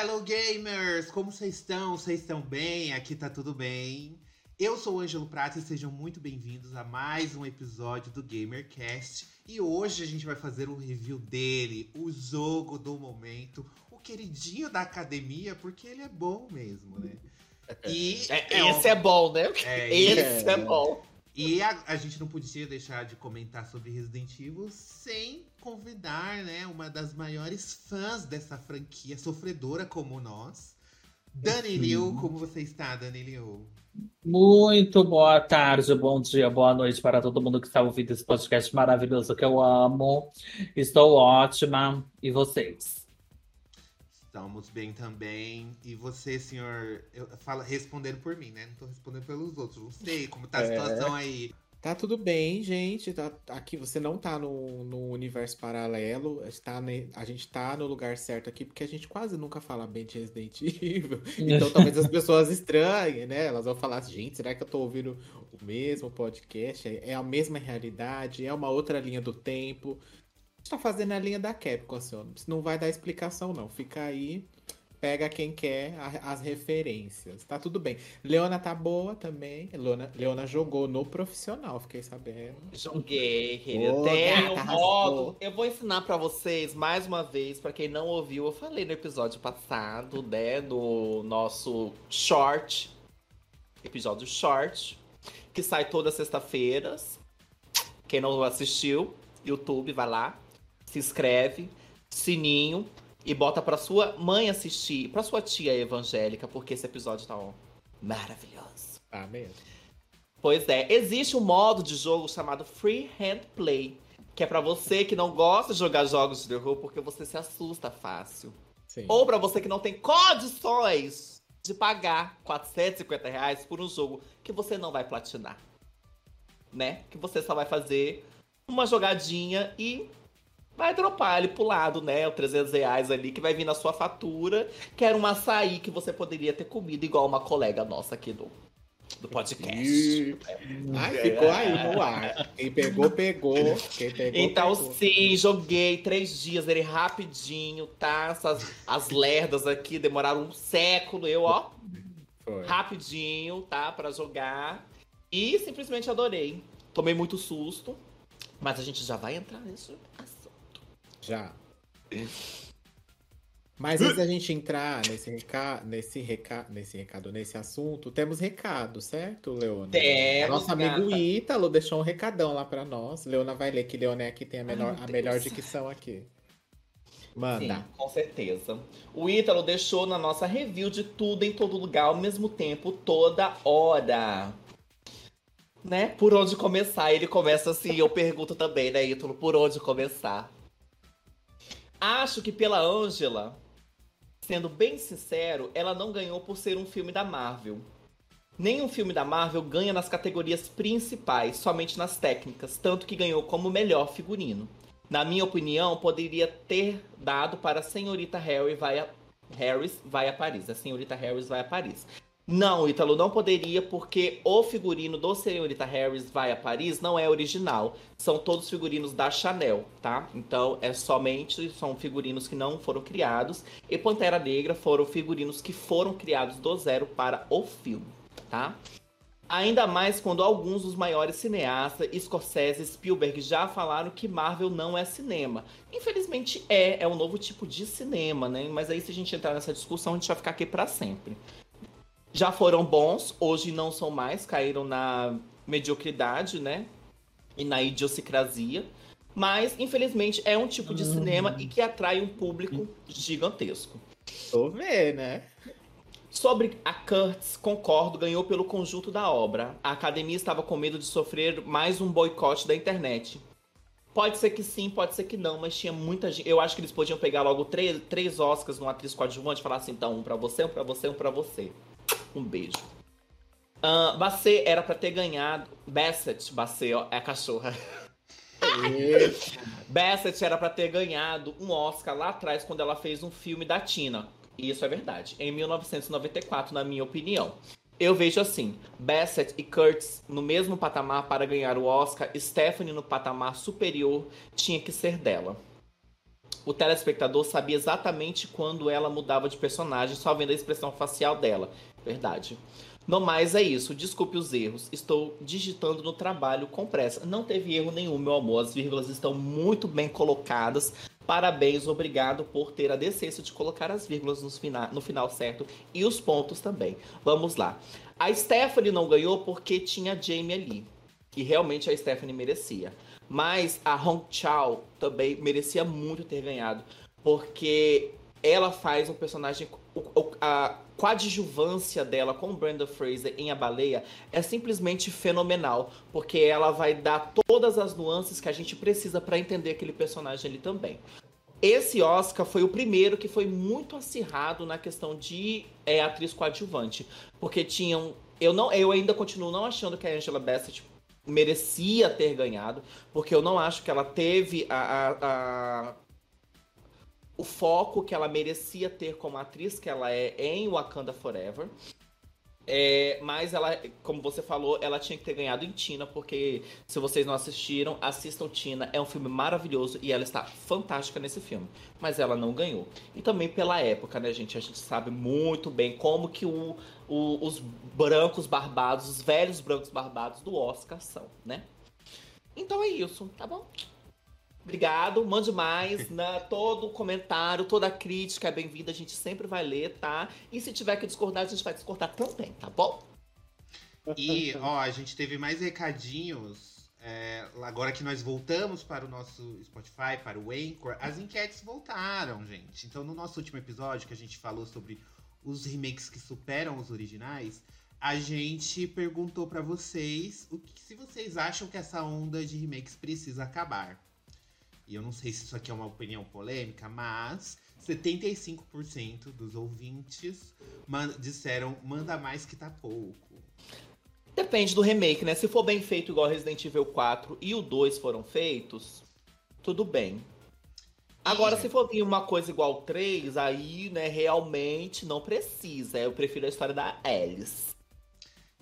Hello gamers! Como vocês estão? Vocês estão bem? Aqui tá tudo bem. Eu sou o Ângelo Prata e sejam muito bem-vindos a mais um episódio do GamerCast. E hoje a gente vai fazer um review dele, o jogo do momento, o queridinho da academia, porque ele é bom mesmo, né? E é, é esse é bom, né? É, esse é, é bom. E a, a, gente não podia deixar de comentar sobre Resident Evil sem convidar, né, uma das maiores fãs dessa franquia, sofredora como nós. Dani Liu, como você está, Dani Liu? Muito boa tarde, bom dia, boa noite para todo mundo que está ouvindo esse podcast maravilhoso que eu amo. Estou ótima. E vocês? Estamos bem também. E você, senhor, eu falo respondendo por mim, né? Não tô respondendo pelos outros. Não sei como tá a é. situação aí. Tá tudo bem, gente. Tá, aqui você não tá no, no universo paralelo. Está a gente tá no lugar certo aqui, porque a gente quase nunca fala bem de Resident Evil. Então talvez as pessoas estranhem, né? Elas vão falar assim, gente, será que eu tô ouvindo o mesmo podcast? É a mesma realidade? É uma outra linha do tempo? tá fazendo a linha da Capcom, assim, não vai dar explicação, não. Fica aí, pega quem quer as referências. Tá tudo bem. Leona tá boa também. Leona, Leona jogou no profissional, fiquei sabendo. Joguei, eu tenho um modo. Eu vou ensinar para vocês mais uma vez, para quem não ouviu, eu falei no episódio passado, né, no nosso short, episódio short, que sai todas sexta-feiras. Quem não assistiu, YouTube, vai lá, se inscreve, sininho e bota pra sua mãe assistir, pra sua tia evangélica, porque esse episódio tá ó, maravilhoso. Ah, mesmo. Pois é, existe um modo de jogo chamado Free Hand Play, que é para você que não gosta de jogar jogos de terror porque você se assusta fácil. Sim. Ou para você que não tem condições de pagar 450 reais por um jogo que você não vai platinar. Né? Que você só vai fazer uma jogadinha e vai dropar ali pro lado, né? O 300 reais ali que vai vir na sua fatura, que era um açaí que você poderia ter comido igual uma colega nossa aqui do, do podcast. Ai, ficou aí no ar. Quem pegou, pegou. Quem pegou, então, pegou. sim, joguei três dias, ele rapidinho, tá? Essas, as lerdas aqui demoraram um século, eu, ó. Foi. Rapidinho, tá? Pra jogar. E simplesmente adorei. Tomei muito susto. Mas a gente já vai entrar nisso já. Mas antes da gente entrar nesse recado, nesse recado, nesse recado, nesse assunto, temos recado, certo, Leona? Temos. Nosso amigo gata. Ítalo deixou um recadão lá para nós. Leona vai ler que Leona é que tem a, menor, Ai, a melhor dicção aqui. Manda. Sim, com certeza. O Ítalo deixou na nossa review de tudo em todo lugar ao mesmo tempo, toda hora. Né? Por onde começar? Ele começa assim, eu pergunto também, né, Ítalo, por onde começar? Acho que pela Angela, sendo bem sincero, ela não ganhou por ser um filme da Marvel. Nenhum filme da Marvel ganha nas categorias principais, somente nas técnicas, tanto que ganhou como melhor figurino. Na minha opinião, poderia ter dado para a Senhorita Harry vai a... Harris vai a Paris. A Senhorita Harris vai a Paris. Não, Ítalo, não poderia, porque o figurino do Senhorita Harris vai a Paris não é original. São todos figurinos da Chanel, tá? Então é somente, são figurinos que não foram criados. E Pantera Negra foram figurinos que foram criados do zero para o filme, tá? Ainda mais quando alguns dos maiores cineastas, Scorsese e Spielberg, já falaram que Marvel não é cinema. Infelizmente é, é um novo tipo de cinema, né? Mas aí se a gente entrar nessa discussão, a gente vai ficar aqui para sempre já foram bons, hoje não são mais, caíram na mediocridade, né? E na idiosincrasia. Mas, infelizmente, é um tipo de uhum. cinema e que atrai um público gigantesco. Tô vendo, né? Sobre a Kurtz, concordo, ganhou pelo conjunto da obra. A academia estava com medo de sofrer mais um boicote da internet. Pode ser que sim, pode ser que não, mas tinha muita gente. Eu acho que eles podiam pegar logo três, três Oscars numa atriz coadjuvante e falar assim: então, um pra você, um pra você, um pra você. Um beijo. Uh, Bassett era para ter ganhado. Bassett, Bassett, ó, é a cachorra. Bassett era para ter ganhado um Oscar lá atrás quando ela fez um filme da Tina. E isso é verdade. Em 1994, na minha opinião. Eu vejo assim: Bassett e Kurtz no mesmo patamar para ganhar o Oscar, Stephanie no patamar superior tinha que ser dela. o telespectador sabia exatamente quando ela mudava de personagem, só vendo a expressão facial dela. Verdade. No mais é isso. Desculpe os erros. Estou digitando no trabalho com pressa. Não teve erro nenhum, meu amor. As vírgulas estão muito bem colocadas. Parabéns, obrigado por ter a decência de colocar as vírgulas no final, no final certo e os pontos também. Vamos lá. A Stephanie não ganhou porque tinha a Jamie ali, que realmente a Stephanie merecia. Mas a Hong Chao também merecia muito ter ganhado, porque ela faz um personagem. A coadjuvância dela com Brenda Fraser em A Baleia é simplesmente fenomenal, porque ela vai dar todas as nuances que a gente precisa para entender aquele personagem ali também. Esse Oscar foi o primeiro que foi muito acirrado na questão de é, atriz coadjuvante, porque tinham eu não eu ainda continuo não achando que a Angela Bassett merecia ter ganhado, porque eu não acho que ela teve a, a, a, o foco que ela merecia ter como atriz que ela é em Wakanda Forever. É, mas ela, como você falou, ela tinha que ter ganhado em Tina, porque se vocês não assistiram, assistam Tina. É um filme maravilhoso e ela está fantástica nesse filme. Mas ela não ganhou. E também pela época, né, gente? A gente sabe muito bem como que o, o, os brancos barbados, os velhos brancos barbados do Oscar são, né? Então é isso, tá bom? Obrigado, mande mais. né? todo comentário, toda crítica é bem-vinda, a gente sempre vai ler, tá? E se tiver que discordar, a gente vai discordar também, tá bom? E, ó, a gente teve mais recadinhos. É, agora que nós voltamos para o nosso Spotify, para o Anchor, as enquetes voltaram, gente. Então, no nosso último episódio, que a gente falou sobre os remakes que superam os originais, a gente perguntou para vocês o que, se vocês acham que essa onda de remakes precisa acabar. E eu não sei se isso aqui é uma opinião polêmica, mas 75% dos ouvintes man disseram manda mais que tá pouco. Depende do remake, né? Se for bem feito igual Resident Evil 4 e o 2 foram feitos, tudo bem. Agora, é. se for vir uma coisa igual 3, aí, né, realmente não precisa. Eu prefiro a história da Alice.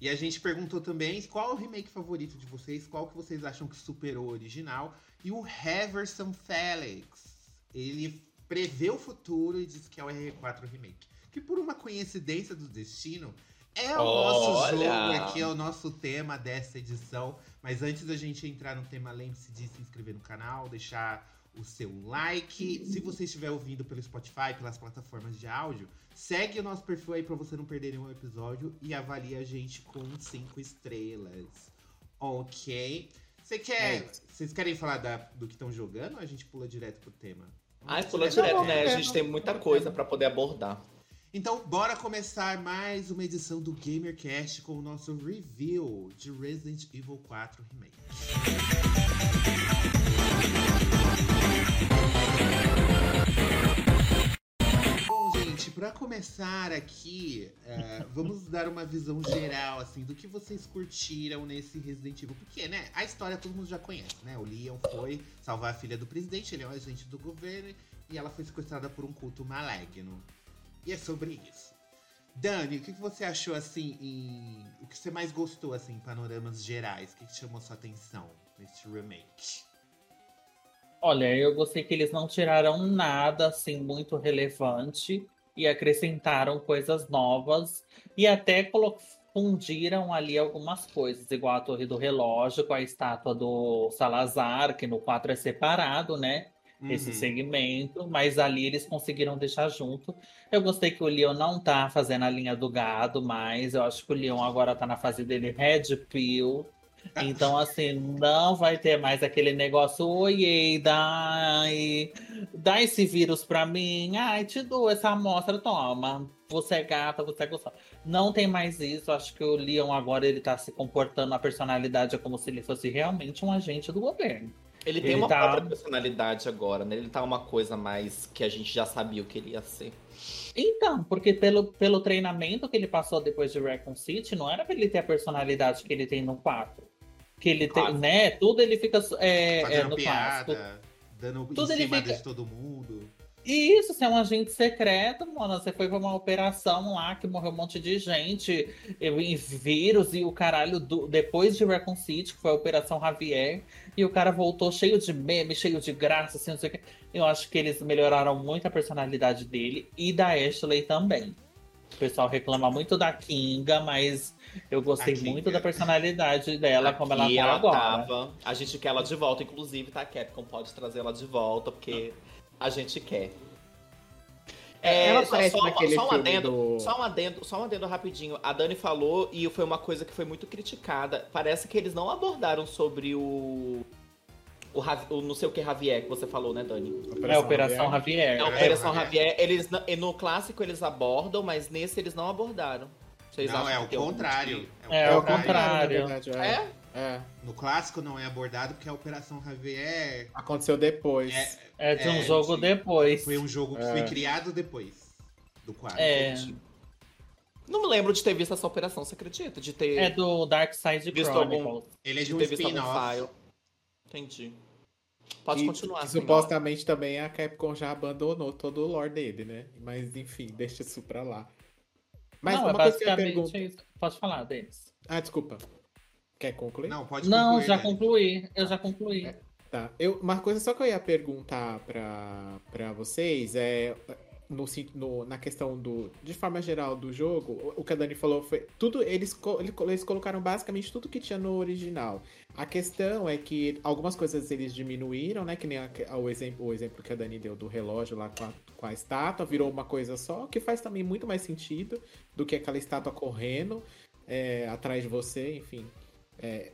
E a gente perguntou também qual é o remake favorito de vocês, qual que vocês acham que superou o original. E o Heverson Felix, ele prevê o futuro e diz que é o R4 Remake. Que por uma coincidência do destino, é o Olha. nosso jogo aqui, é o nosso tema dessa edição. Mas antes da gente entrar no tema, lembre-se de se inscrever no canal, deixar o seu like. Se você estiver ouvindo pelo Spotify, pelas plataformas de áudio, segue o nosso perfil aí para você não perder nenhum episódio e avalie a gente com cinco estrelas. Ok? Você quer. É. Vocês querem falar da, do que estão jogando ou a gente pula direto pro tema? Ah, pula direto, né? A gente tem muita coisa para poder abordar. Então, bora começar mais uma edição do GamerCast com o nosso review de Resident Evil 4 Remake. Para começar aqui, uh, vamos dar uma visão geral, assim, do que vocês curtiram nesse Resident Evil. Porque, né, a história todo mundo já conhece, né? O Leon foi salvar a filha do presidente, ele é um agente do governo, e ela foi sequestrada por um culto maligno. E é sobre isso. Dani, o que você achou, assim, em... O que você mais gostou, assim, em panoramas gerais? O que chamou sua atenção nesse remake? Olha, eu gostei que eles não tiraram nada assim muito relevante e acrescentaram coisas novas e até fundiram ali algumas coisas, igual a Torre do Relógio com a estátua do Salazar, que no 4 é separado, né? Uhum. Esse segmento, mas ali eles conseguiram deixar junto. Eu gostei que o Leon não tá fazendo a linha do gado mais. Eu acho que o Leon agora tá na fase dele Red Pill. Então, assim, não vai ter mais aquele negócio, oi, dai, dá esse vírus pra mim, ai, te dou essa amostra, toma. Você é gata, você é gostosa. Não tem mais isso. Acho que o Leon agora ele tá se comportando, a personalidade é como se ele fosse realmente um agente do governo. Ele tem ele uma tá... própria personalidade agora, né? Ele tá uma coisa mais que a gente já sabia o que ele ia ser. Então, porque pelo, pelo treinamento que ele passou depois de Recon City, não era pra ele ter a personalidade que ele tem no 4 que ele tem, né? Tudo ele fica é, é no piada, dando tudo em ele cima fica... de todo mundo. E isso, você é um agente secreto, mano. Você foi pra uma operação lá que morreu um monte de gente, e vírus e o caralho do, depois de Recon City, que foi a Operação Javier, e o cara voltou cheio de meme, cheio de graça, assim, não sei o que. Eu acho que eles melhoraram muito a personalidade dele e da Ashley também. O pessoal reclama muito da Kinga, mas eu gostei muito da personalidade dela, como ela Aqui tá agora. tava. A gente quer ela de volta, inclusive, tá? Capcom pode trazer ela de volta, porque a gente quer. É, Ela só, só- só um adendo, do- só um adendo, só um adendo rapidinho. A Dani falou e foi uma coisa que foi muito criticada. Parece que eles não abordaram sobre o o, o não sei o que Javier que você falou, né, Dani? É a Operação Javier. É a É, Operação Javier. Javier. Eles e no clássico eles abordam, mas nesse eles não abordaram. Vocês Não, acham é que o algum contrário. motivo? o É, É o contrário, contrário. verdade. É. É? É. No clássico não é abordado porque a Operação Javier Aconteceu depois. é- É de um É, jogo de- depois. foi um jogo que É. foi criado depois do quadro. É, Não me lembro de ter visto essa operação, você acredita? De ter, é do Dark Side Visto Chronicles. Ele é de de um algum spin-off. file. Entendi. Pode E- continuar. que supostamente também a Capcom já abandonou todo o lore dele, né? Mas enfim, deixa isso pra lá. Mas não, uma é coisa que eu pergunto. isso. Pode falar, Denis. Ah, desculpa. Quer concluir? Não, pode Não, concluir, já Dani. concluí. Eu já concluí. Tá. Eu, uma coisa só que eu ia perguntar pra, pra vocês é. No, no- na questão do. De forma geral do jogo, o, que a Dani falou foi. Tudo. Eles, eles colocaram basicamente tudo que tinha no original. A questão é que algumas coisas eles diminuíram, né? Que nem a- o, exemplo, o exemplo que a Dani deu do relógio lá com a, com a estátua, virou uma coisa só, que faz também muito mais sentido do que aquela estátua correndo é, atrás de você, enfim. É,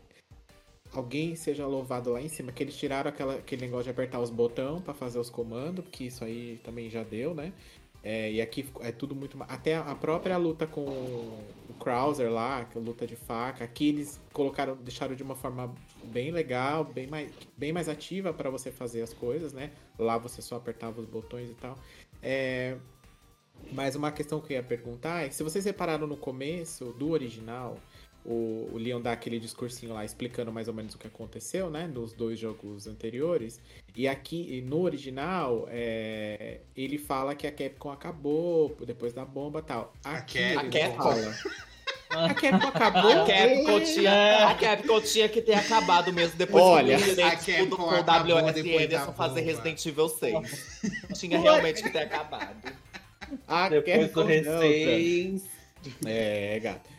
alguém seja louvado lá em cima, que eles tiraram aquela, aquele negócio de apertar os botões pra fazer os comandos, porque isso aí também já deu, né? É, e aqui é tudo muito. Até a própria luta com o Krauser lá, que é luta de faca, aqui eles colocaram, deixaram de uma forma bem legal, bem mais, bem mais ativa para você fazer as coisas, né? Lá você só apertava os botões e tal. É, mas uma questão que eu ia perguntar é se vocês repararam no começo do original, o, o Leon dá aquele discursinho lá explicando mais ou menos o que aconteceu, né? Nos dois jogos anteriores. E aqui, no original, é, ele fala que a Capcom acabou depois da bomba e tal. Aqui a Capcom. A Capcom acabou. A Capcom, É. tinha, a Capcom tinha que ter acabado mesmo depois Olha, que o a Resident Capcom com o Anderson fazer. Resident Evil 6. tinha realmente que ter acabado. A Depois do Capcom. R6. É, gato.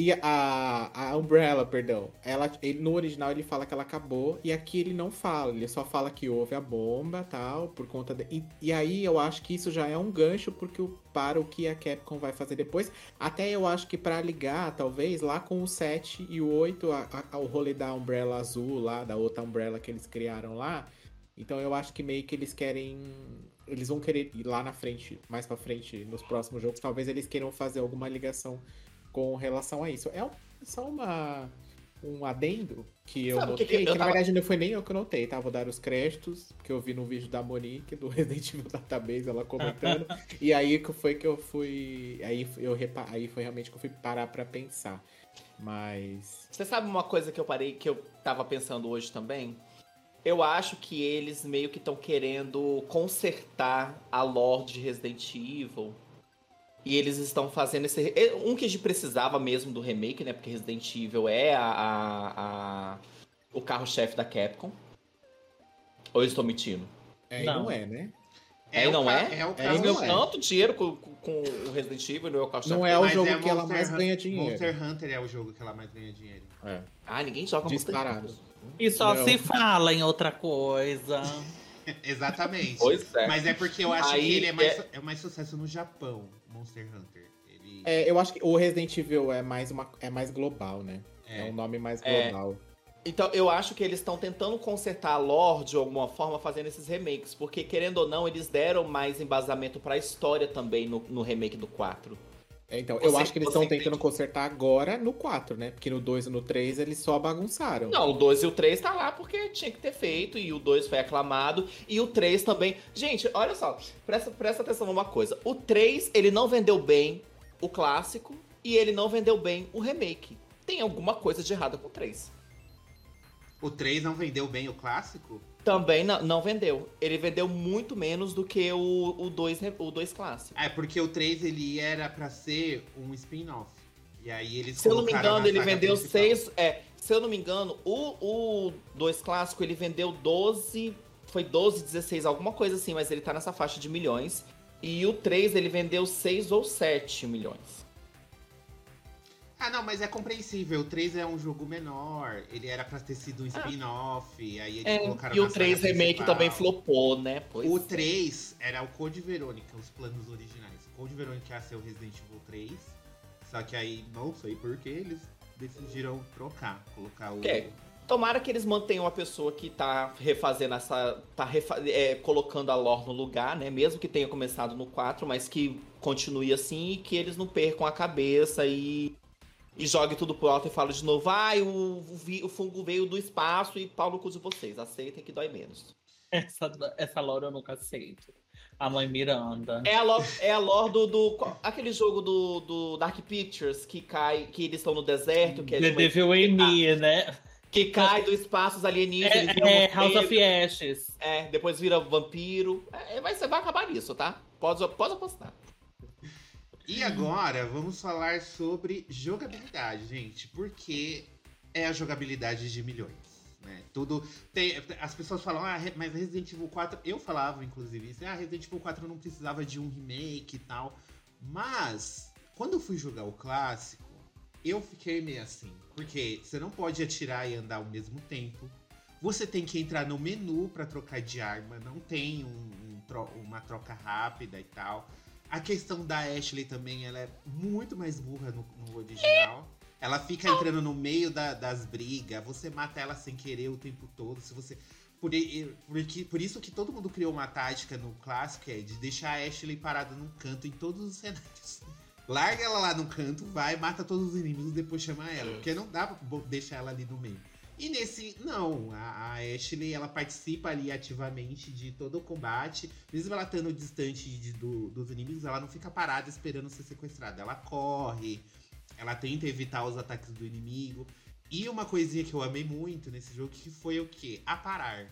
E a, a Umbrella, perdão, ela, ele, no original ele fala que ela acabou, e aqui ele não fala, ele só fala que houve a bomba tal, por conta de. E, e aí eu acho que isso já é um gancho porque o- para o que a Capcom vai fazer depois. Até eu acho que pra ligar, talvez, lá com o 7 e o 8, a, a- o rolê da Umbrella azul lá, da outra Umbrella que eles criaram lá. Então eu acho que meio que eles querem. Eles vão querer ir lá na frente, mais pra frente, nos próximos jogos, talvez eles queiram fazer alguma ligação com relação a isso. É um- só uma, um adendo que eu Sabe que notei, que que, eu na tava- verdade não foi nem eu que notei, tá? Vou dar os créditos, que eu vi no vídeo da Monique, do Resident Evil Database, ela comentando. e aí que foi que eu fui. Aí eu repa... aí foi realmente que eu fui parar pra pensar. Mas. Você sabe uma coisa que eu parei, que eu tava pensando hoje também? Eu acho que eles meio que estão querendo consertar a lore de Resident Evil. E eles estão fazendo esse. é, Um que a gente precisava mesmo do remake, né? Porque Resident Evil é a, a- a- o carro-chefe da Capcom. Ou eu estou mentindo? É, Não. não é, né? É, o não ca- é? É o É, não é. tanto dinheiro com, com- com o Resident Evil não é o carro-chefe. Não é o jogo é que ela Monster mais ganha dinheiro. Monster Hunter é o jogo que ela mais ganha dinheiro. É. Ah, ninguém joga Monster Disparado. Hunter. E só Não. se fala em outra coisa. Exatamente. Pois é. Mas é porque eu acho Aí que ele é mais, é- é mais sucesso no Japão, Monster Hunter. Ele... É, eu acho que o Resident Evil é mais, uma, é mais global, né? É, É. um nome mais É. global. Então, eu acho que eles estão tentando consertar a lore de alguma forma fazendo esses remakes. Porque, querendo ou não, eles deram mais embasamento pra história também no, no remake do 4. É, Então, eu Você- acho que eles estão entende? tentando consertar agora no 4, né? Porque no 2 e no 3 eles só bagunçaram. Não, o 2 e o 3 tá lá porque tinha que ter feito. E o 2 foi aclamado. E o 3 também. Gente, olha só. Presta, presta atenção numa coisa. O 3, ele não vendeu bem o clássico. E ele não vendeu bem o remake. Tem alguma coisa de errado com o 3. O 3 não vendeu bem o clássico? Também não, não vendeu. Ele vendeu muito menos do que o 2 o dois, o dois clássico. É, porque o 3 ele era pra ser um spin-off. E aí eles Se eu não me engano, ele vendeu principal. seis. É, se eu não me engano, o 2 clássico ele vendeu 12. Foi 12, 16, alguma coisa assim, mas ele tá nessa faixa de milhões. E o 3 ele vendeu 6 ou 7 milhões. Ah, não, mas é compreensível. O 3 é um jogo menor. Ele era pra ter sido um spin-off. E aí eles É, colocaram e o 3 saga remake principal. também flopou, né? Pois O é. 3 era o Code Verônica, os planos originais. O Code Verônica ia ser o Resident Evil 3. Só que aí, não sei porquê, eles decidiram trocar. Colocar o. É. Tomara que eles mantenham a pessoa que tá refazendo essa. tá refa- é, colocando a lore no lugar, né? Mesmo que tenha começado no 4, mas que continue assim e que eles não percam a cabeça e. E jogue tudo pro alto e fale de novo, ai, o, o, o fungo veio do espaço e pau no cu de vocês. Aceitem que dói menos. Essa, essa lore eu nunca aceito. A mãe Miranda. É a lore, é a lore do, do- Aquele jogo do, do Dark Pictures que cai. Que eles estão no deserto, que é The de uma- Devil in Me, né? que cai do espaço os alienígenas. É, é. House of Ashes. É, depois vira vampiro. É, vai, vai acabar nisso, tá? Pode, pode apostar. E agora vamos falar sobre jogabilidade, gente. Porque é a jogabilidade de milhões. Né? Tudo. Tem, as pessoas falam, ah, mas Resident Evil 4. Eu falava, inclusive, isso. Ah, Resident Evil 4 não precisava de um remake e tal. Mas, quando eu fui jogar o clássico, eu fiquei meio assim. Porque você não pode atirar e andar ao mesmo tempo. Você tem que entrar no menu pra trocar de arma. Não tem um- um uma troca rápida e tal. A questão da Ashley também, ela é muito mais burra no, no original. Ela fica entrando no meio da- das brigas, você mata ela sem querer o tempo todo. Se você. Por, porque- por isso que todo mundo criou uma tática no clássico, é de deixar a Ashley parada num canto em todos os cenários. Larga ela lá no canto, vai, mata todos os inimigos, depois chama ela. Porque não dá pra deixar ela ali no meio. E nesse, não, a, a Ashley ela participa ali ativamente de todo o combate, mesmo ela estando distante de- do- dos inimigos, ela não fica parada esperando ser sequestrada. Ela corre, ela tenta evitar os ataques do inimigo. E uma coisinha que eu amei muito nesse jogo que foi o quê? Aparar.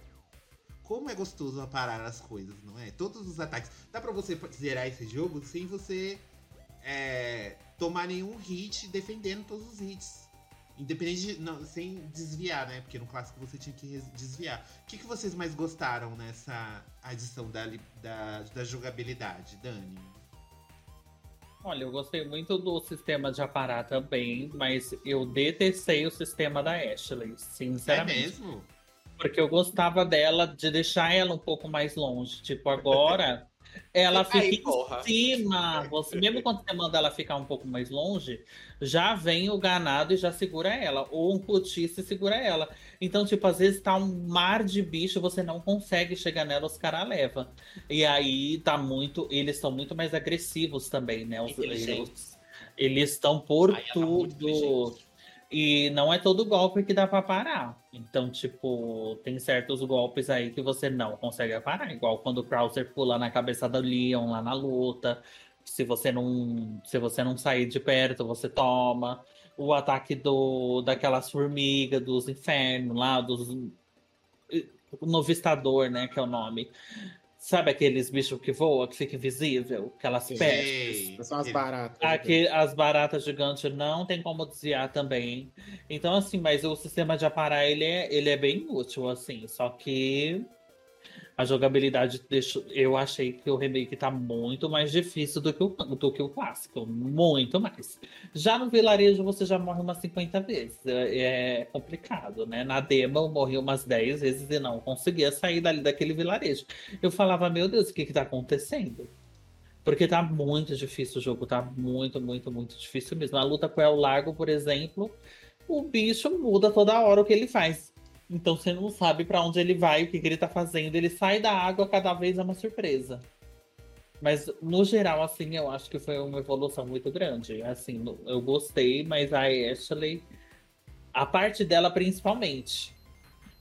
Como é gostoso aparar as coisas, não é? Todos os ataques. Dá pra você zerar esse jogo sem você é, tomar nenhum hit defendendo todos os hits. Independente de. Não, sem desviar, né? Porque no clássico você tinha que desviar. O que, que vocês mais gostaram nessa adição da, da, da jogabilidade, Dani? Olha, eu gostei muito do sistema de aparar também, mas eu detestei o sistema da Ashley, É sinceramente. mesmo? Porque eu gostava dela de deixar ela um pouco mais longe. Tipo, agora ela Aí, fica porra. em cima. Você, mesmo quando você manda ela ficar um pouco mais longe, já vem o ganado e já segura ela. Ou um putice segura ela. Então, tipo, às vezes tá um mar de bicho, você não consegue chegar nela, os caras levam. E aí tá muito. Eles são muito mais agressivos também, né? Os, eles estão por Aí tá tudo. E não é todo golpe que dá pra parar. Então, tipo, tem certos golpes aí que você não consegue parar. Igual quando o Krauser pula na cabeça do Leon lá na luta. Se você não, se você não sair de perto, você toma. O ataque do daquelas formigas dos infernos lá, dos o novistador, né, que é o nome. Sabe aqueles bichos que voam, que fica invisível? Aquelas pestes. São as baratas. Aqui, as baratas gigantes não tem como desviar também. Então, assim, mas o sistema de aparar, ele é, ele é bem útil, assim. Só que a jogabilidade deixou. Eu achei que o remake tá muito mais difícil do que o, do que o clássico. Muito mais. Já no vilarejo você já morre umas 50 vezes. É, é complicado, né? Na demo eu morri umas 10 vezes e não conseguia sair dali daquele vilarejo. Eu falava, meu Deus, o que que tá acontecendo? Porque tá muito difícil o jogo, tá muito, muito, muito difícil mesmo. A luta com o El Largo, por exemplo, o bicho muda toda hora o que ele faz. Então você não sabe pra onde ele vai, o que, que ele tá fazendo. Ele sai da água, cada vez é uma surpresa. Mas no geral, assim, eu acho que foi uma evolução muito grande. Assim, eu gostei, mas a Ashley, a parte dela principalmente.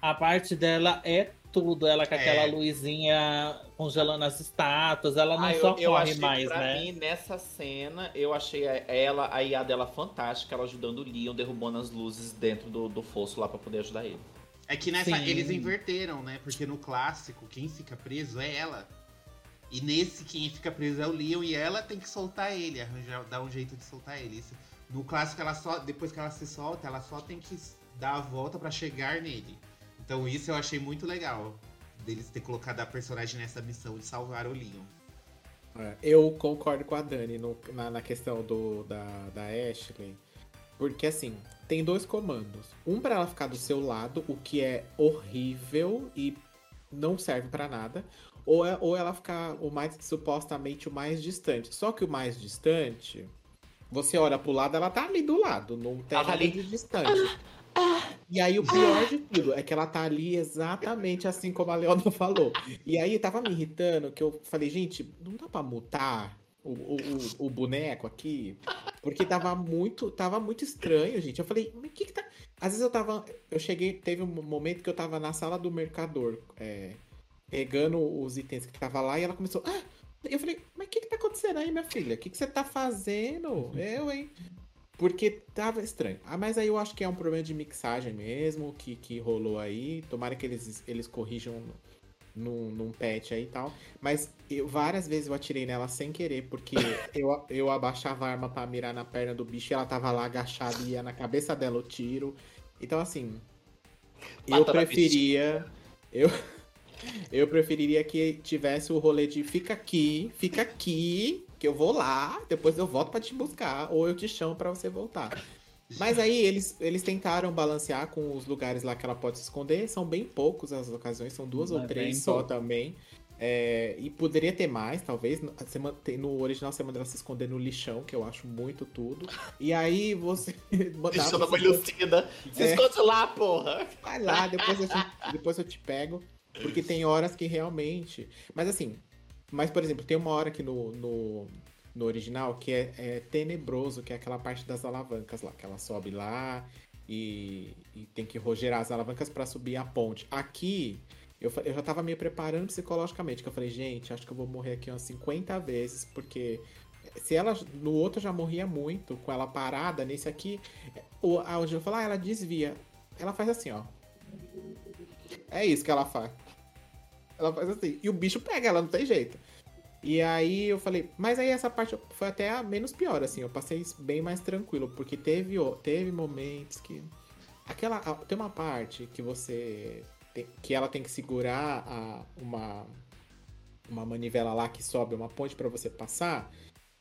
A parte dela é tudo. Ela com É. aquela luzinha congelando as estátuas, ela não Ah, só eu, eu corre mais, pra né? mim, nessa cena, eu achei ela, a IA dela fantástica, ela ajudando o Leon, derrubando as luzes dentro do, do fosso lá pra poder ajudar ele. É que nessa Sim. eles inverteram, né? Porque no clássico, quem fica preso é ela. E nesse, quem fica preso é o Leon e ela tem que soltar ele, arranjar, dar um jeito de soltar ele. Isso- no clássico, ela só, depois que ela se solta, ela só tem que dar a volta pra chegar nele. Então isso eu achei muito legal. Deles ter colocado a personagem nessa missão de salvar o Leon. É, Eu concordo com a Dani no- na, na questão do, da, da Ashley. Porque assim, tem dois comandos. Um pra ela ficar do seu lado, o que é horrível e não serve pra nada. Ou, é- ou ela ficar o mais supostamente o mais distante. Só que o mais distante, você olha pro lado, ela tá ali do lado, não tem Ela tá ali. de distante. E aí o pior de tudo é que ela tá ali exatamente assim como a Leona falou. E aí tava me irritando que eu falei, gente, não dá pra mutar o, o, o- o boneco aqui? Porque tava muito, tava muito estranho, gente. Eu falei, mas que que tá. Às vezes eu tava. Eu cheguei, teve um momento que eu tava na sala do mercador, é, pegando os itens que tava lá, e ela começou. Ah! Eu falei, mas o que, que tá acontecendo aí, minha filha? O que, que você tá fazendo? Eu, hein? Porque tava estranho. Ah, mas aí eu acho que é um problema de mixagem mesmo, que, que rolou aí. Tomara que eles, eles corrijam num, num patch aí e tal. Mas eu, várias vezes eu atirei nela sem querer, porque eu, eu abaixava a arma pra mirar na perna do bicho e ela tava lá agachada e ia na cabeça dela o tiro. Então, assim, eu Mata na preferia. Eu, eu preferiria que tivesse o rolê de fica aqui, fica aqui, que eu vou lá, depois eu volto pra te buscar, ou eu te chamo pra você voltar. Mas aí eles, eles tentaram balancear com os lugares lá que ela pode se esconder. São bem poucos as ocasiões, são duas É ou bem três só pouco. também. É, e poderia ter mais, talvez. No- original você manda ela se esconder no lixão, que eu acho muito tudo. E aí você. mandava Deixando a se mãe Lucida. Se É. esconde lá, porra. Vai lá, depois eu, te, depois eu te pego. Porque tem horas que realmente. Mas assim. Mas, por exemplo, tem uma hora que no, no, no original que é, é tenebroso, que é aquela parte das alavancas lá, que ela sobe lá e, e tem que rogerar as alavancas pra subir a ponte. Aqui. Eu, eu já tava me preparando psicologicamente, que eu falei, gente, acho que eu vou morrer aqui umas 50 vezes, porque se ela no outro já morria muito, com ela parada, nesse aqui, o, a Angela falou, ah, ela desvia. Ela faz assim, ó. É isso que ela faz. Ela faz assim. E o bicho pega ela, não tem jeito. E aí eu falei, mas aí essa parte foi até a menos pior, assim. Eu passei bem mais tranquilo, porque teve, teve momentos que. Aquela. Tem uma parte que você. tem- que ela tem que segurar a, uma. Uma manivela lá que sobe uma ponte pra você passar.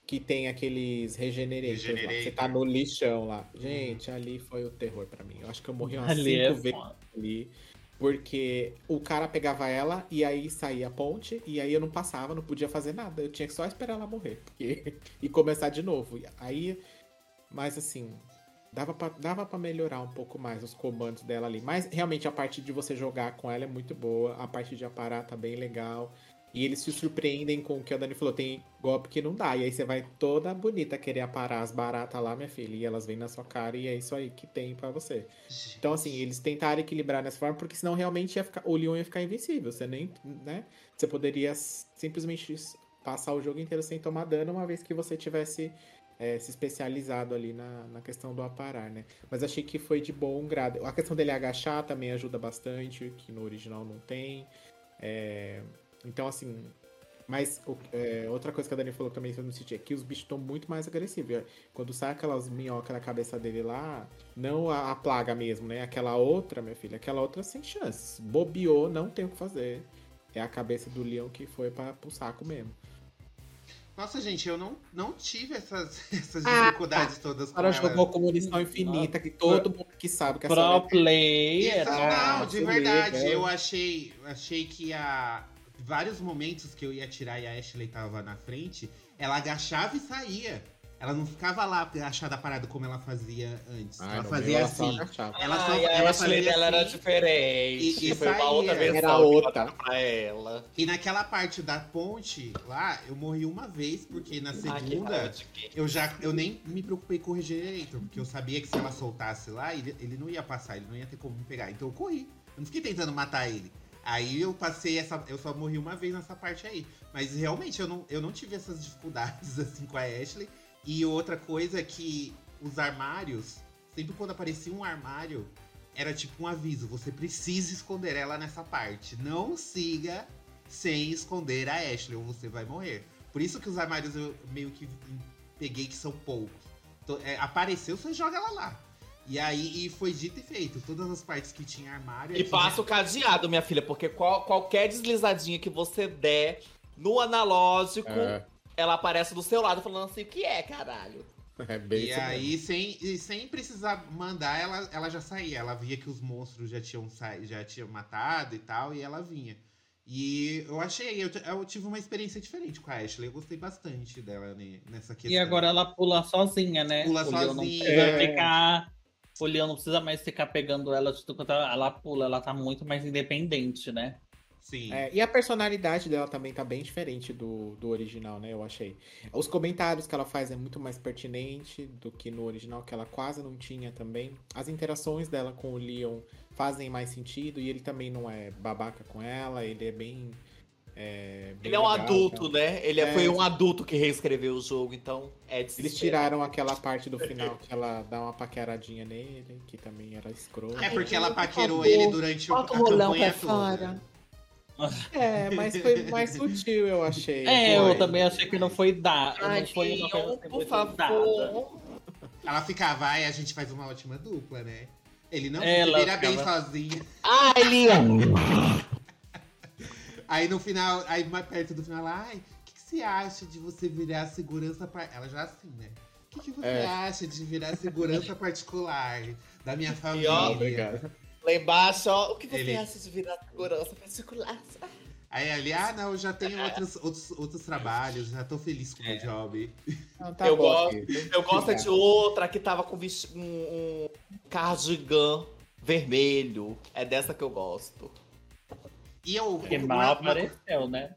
Que tem aqueles regenerators lá. que Você tá no lixão lá. Gente, ali foi o terror pra mim. Eu acho que eu morri umas Ali cinco é vezes ali. Porque o cara pegava ela e aí saía a ponte, e aí eu não passava, não podia fazer nada. Eu tinha que só esperar ela morrer. Porque... e começar de novo. Aí. Mas assim. Dava pra, dava pra melhorar um pouco mais os comandos dela ali. Mas realmente a parte de você jogar com ela é muito boa. A parte de aparar tá bem legal. E eles se surpreendem com o que a Dani falou. Tem golpe que não dá. E aí você vai toda bonita querer aparar as baratas lá, minha filha. E elas vêm na sua cara e é isso aí que tem pra você. Então, assim, eles tentaram equilibrar nessa forma, porque senão realmente ia ficar, o Leon ia ficar invencível. Você nem, né? Você poderia simplesmente passar o jogo inteiro sem tomar dano, uma vez que você tivesse é, se especializado ali na, na questão do aparar, né? Mas achei que foi de bom grado. A questão dele agachar também ajuda bastante, que no original não tem. É, então, assim. Mas o- é, outra coisa que a Dani falou também que eu não senti é que os bichos estão muito mais agressivos. Quando sai aquelas minhocas na cabeça dele lá, não a, a plaga mesmo, né? Aquela outra, minha filha, aquela outra sem chances. Bobeou, não tem o que fazer. É a cabeça do leão que foi para pro saco mesmo. Nossa, gente, eu não, não tive essas, essas Ah, dificuldades todas com Ela ela. jogou com munição infinita, que todo mundo que sabe que essa Pro Isso, player. Ah, não, de verdade. Eu achei, achei que a vários momentos que eu ia atirar e a Ashley tava na frente, ela agachava e saía. Ela não ficava lá agachada parada como ela fazia antes. Ai, ela fazia meu, ela só assim. Ela só Ai, a ela Ashley fazia dela era assim. diferente. E- e foi uma saía. outra versão Era que outra. pra ela. E naquela parte da ponte lá, eu morri uma vez, porque na Ai, que segunda quê? eu já eu nem me preocupei com o Regenerator, porque eu sabia que se ela soltasse lá, ele, ele não ia passar, ele não ia ter como me pegar. Então eu corri. Eu não fiquei tentando matar ele. Aí eu passei essa. Eu só morri uma vez nessa parte aí. Mas realmente eu não, eu não tive essas dificuldades assim com a Ashley. E outra coisa é que os armários, sempre quando aparecia um armário, era tipo um aviso: você precisa esconder ela nessa parte. Não siga sem esconder a Ashley, ou você vai morrer. Por isso que os armários eu meio que peguei que são poucos. Então, é, apareceu, você joga ela lá. E aí e foi dito e feito. Todas as partes que tinha armário. E passa o cadeado, minha filha, porque qual, qualquer deslizadinha que você der no analógico, É. ela aparece do seu lado falando assim: o que é, caralho? É bem E aí, sem, e sem precisar mandar, ela, ela já saía. Ela via que os monstros já tinham, sa... já tinham matado e tal, e ela vinha. E eu achei, eu, t- eu tive uma experiência diferente com a Ashley. Eu gostei bastante dela ne- nessa questão. E agora ela pula sozinha, né? Pula não sozinha. precisa É. ficar. O Leon não precisa mais ficar pegando ela de tudo quanto ela ela pula, ela tá muito mais independente, né? Sim. É, e a personalidade dela também tá bem diferente do, do original, né? Eu achei. Os comentários que ela faz é muito mais pertinente do que no original, que ela quase não tinha também. As interações dela com o Leon fazem mais sentido e ele também não é babaca com ela, ele é bem. É, bem Ele é um legal, adulto, então. né? Ele É. foi um adulto que reescreveu o jogo, então é Eles tiraram aquela parte do final que ela dá uma paqueradinha nele, que também era escroto. É porque ela por paquerou favor, ele durante o, a bota o rolão campanha pra toda. fora. É, mas foi mais sutil, eu achei. É, Foi. eu também achei que não foi dar. Não Ai, foi uma coisa assim por favor. dada. Ela ficava, ai, a gente faz uma ótima dupla, né? Ele não Ela vira bem ficava- sozinho. Ai, Leon! Aí no final, aí mais perto do final, ela, ai, o que, que você acha de você virar segurança par... Ela já assim, né? O que, que você É. acha de virar segurança particular da minha ó, família? Obrigado. Lá embaixo, ó, o que você Ele- acha de virar segurança particular? Aí ali, ah, não, eu já tenho outros, outros, outros trabalhos, já tô feliz com o meu É. job. Não, tá Eu bom, gosto-. Eu gosto de outra que tava com um, um cardigan vermelho. É dessa que eu gosto. E eu. Que uma- mal uma- apareceu, né?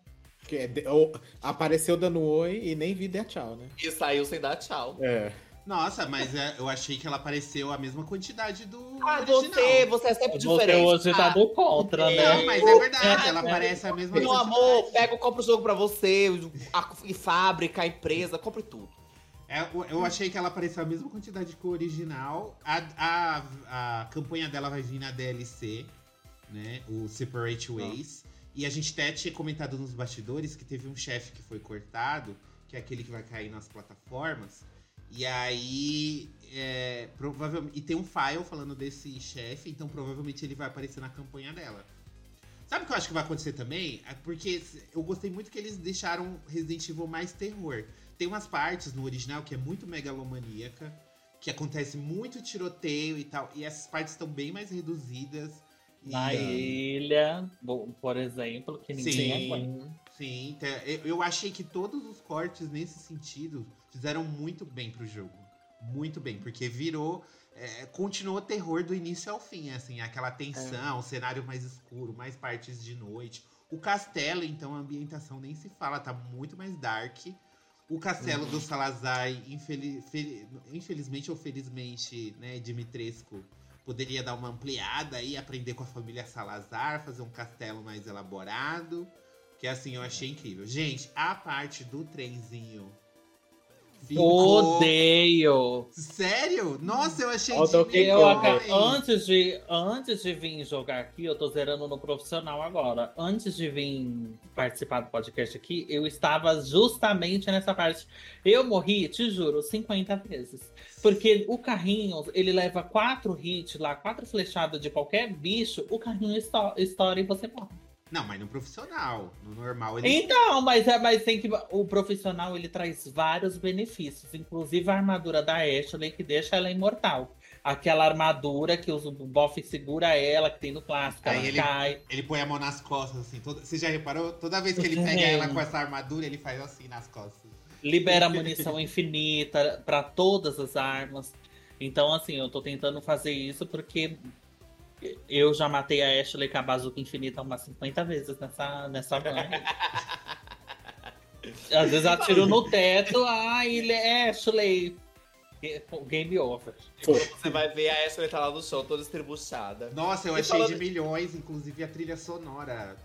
Que é ou- apareceu dando oi e nem vi dar tchau, né? E saiu sem dar tchau. É. Nossa, mas é, eu achei que ela apareceu a mesma quantidade do Ah, original. você, você é sempre Você diferente. hoje tá Ah, do contra, Não, né? Não, mas é verdade, É, ela é. aparece a mesma Meu amor, pega, compra o jogo pra você, a, e fábrica, a empresa, compre tudo. É, eu- eu achei que ela apareceu a mesma quantidade que o original. A, a, a campanha dela vai vir na DLC, né? O Separate Ways. E a gente até tinha comentado nos bastidores que teve um chefe que foi cortado, que é aquele que vai cair nas plataformas. E aí, é, provavelmente. E tem um file falando desse chefe, então provavelmente ele vai aparecer na campanha dela. Sabe o que eu acho que vai acontecer também? É porque eu gostei muito que eles deixaram Resident Evil mais terror. Tem umas partes no original que é muito megalomaníaca, que acontece muito tiroteio e tal, e essas partes estão bem mais reduzidas. Na ilha, por exemplo, que ninguém Sim. Sim, eu, achei que todos os cortes nesse sentido fizeram muito bem pro jogo. Muito bem, porque virou. é, continuou terror do início ao fim, assim, aquela tensão, cenário mais escuro, mais partes de noite. O castelo, então, a ambientação nem se fala, tá muito mais dark. O castelo do Salazar, infeli- fel- infelizmente ou felizmente, né, Dimitrescu poderia dar uma ampliada e aprender com a família Salazar, fazer um castelo mais elaborado. Que assim, eu achei incrível. Gente, a parte do trenzinho. Ficou- Odeio! Sério? Nossa, eu achei. Eu, aca- antes, de, antes de vir jogar aqui, eu tô zerando no profissional agora. Antes de vir participar do podcast aqui, eu estava justamente nessa parte. Eu morri, te juro, 50 vezes. Porque o carrinho, ele leva quatro hits lá, quatro flechadas de qualquer bicho, o carrinho esto- estoura e você morre. Não, mas no profissional. No normal, ele. Então, mas, é, mas tem que. O profissional ele traz vários benefícios, inclusive a armadura da Ashley, que deixa ela imortal. Aquela armadura que o Boff segura ela, que tem no clássico, Aí ela ele- cai. Ele põe a mão nas costas, assim. Toda... Você já reparou? Toda vez que ele pega ela com essa armadura, ele faz assim nas costas. libera munição infinita pra todas as armas. Então, assim, eu tô tentando fazer isso porque eu já matei a Ashley com a bazuca infinita umas 50 vezes nessa, nessa van. Às vezes atiro no teto, ai, é Ashley. Game over. E quando você vai ver, a Ashley tá lá no chão, toda estribuchada. Nossa, eu E achei falando- de milhões, inclusive a trilha sonora.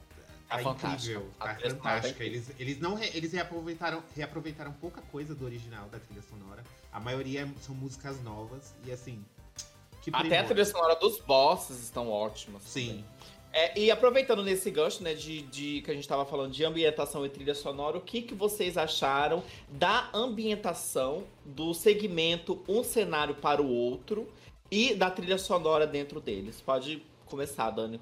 Tá Tá fantástica. incrível, tá tá fantástica. Eles, eles não re- eles reaproveitaram, reaproveitaram pouca coisa do original da trilha sonora. A maioria são músicas novas e assim, Até a trilha sonora dos bosses estão ótimas. Sim. É, e aproveitando nesse gancho, né, de, de que a gente tava falando de ambientação e trilha sonora, o que, que vocês acharam da ambientação do segmento um cenário para o outro e da trilha sonora dentro deles? Pode começar, Dani.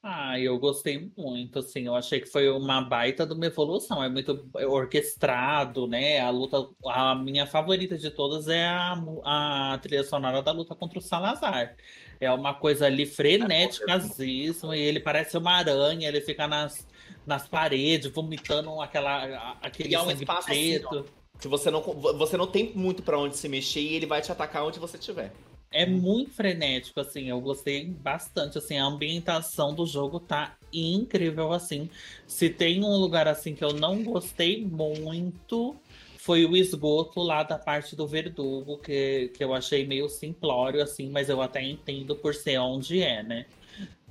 Ah, eu gostei muito, assim, eu achei que foi uma baita de uma evolução, é muito orquestrado, né? A luta, a minha favorita de todas é a, a trilha sonora da luta contra o Salazar. É uma coisa ali frenéticasíssima, e ele parece uma aranha, ele fica nas, nas paredes, vomitando aquela, aquele E é um sangue espaço assim, preto. Que você não, você não tem muito pra onde se mexer e ele vai te atacar onde você estiver. É muito frenético, assim, eu gostei bastante, assim, a ambientação do jogo tá incrível, assim. Se tem um lugar, assim, que eu não gostei muito, foi o esgoto lá da parte do Verdugo, que, que eu achei meio simplório, assim, mas eu até entendo por ser onde é, né?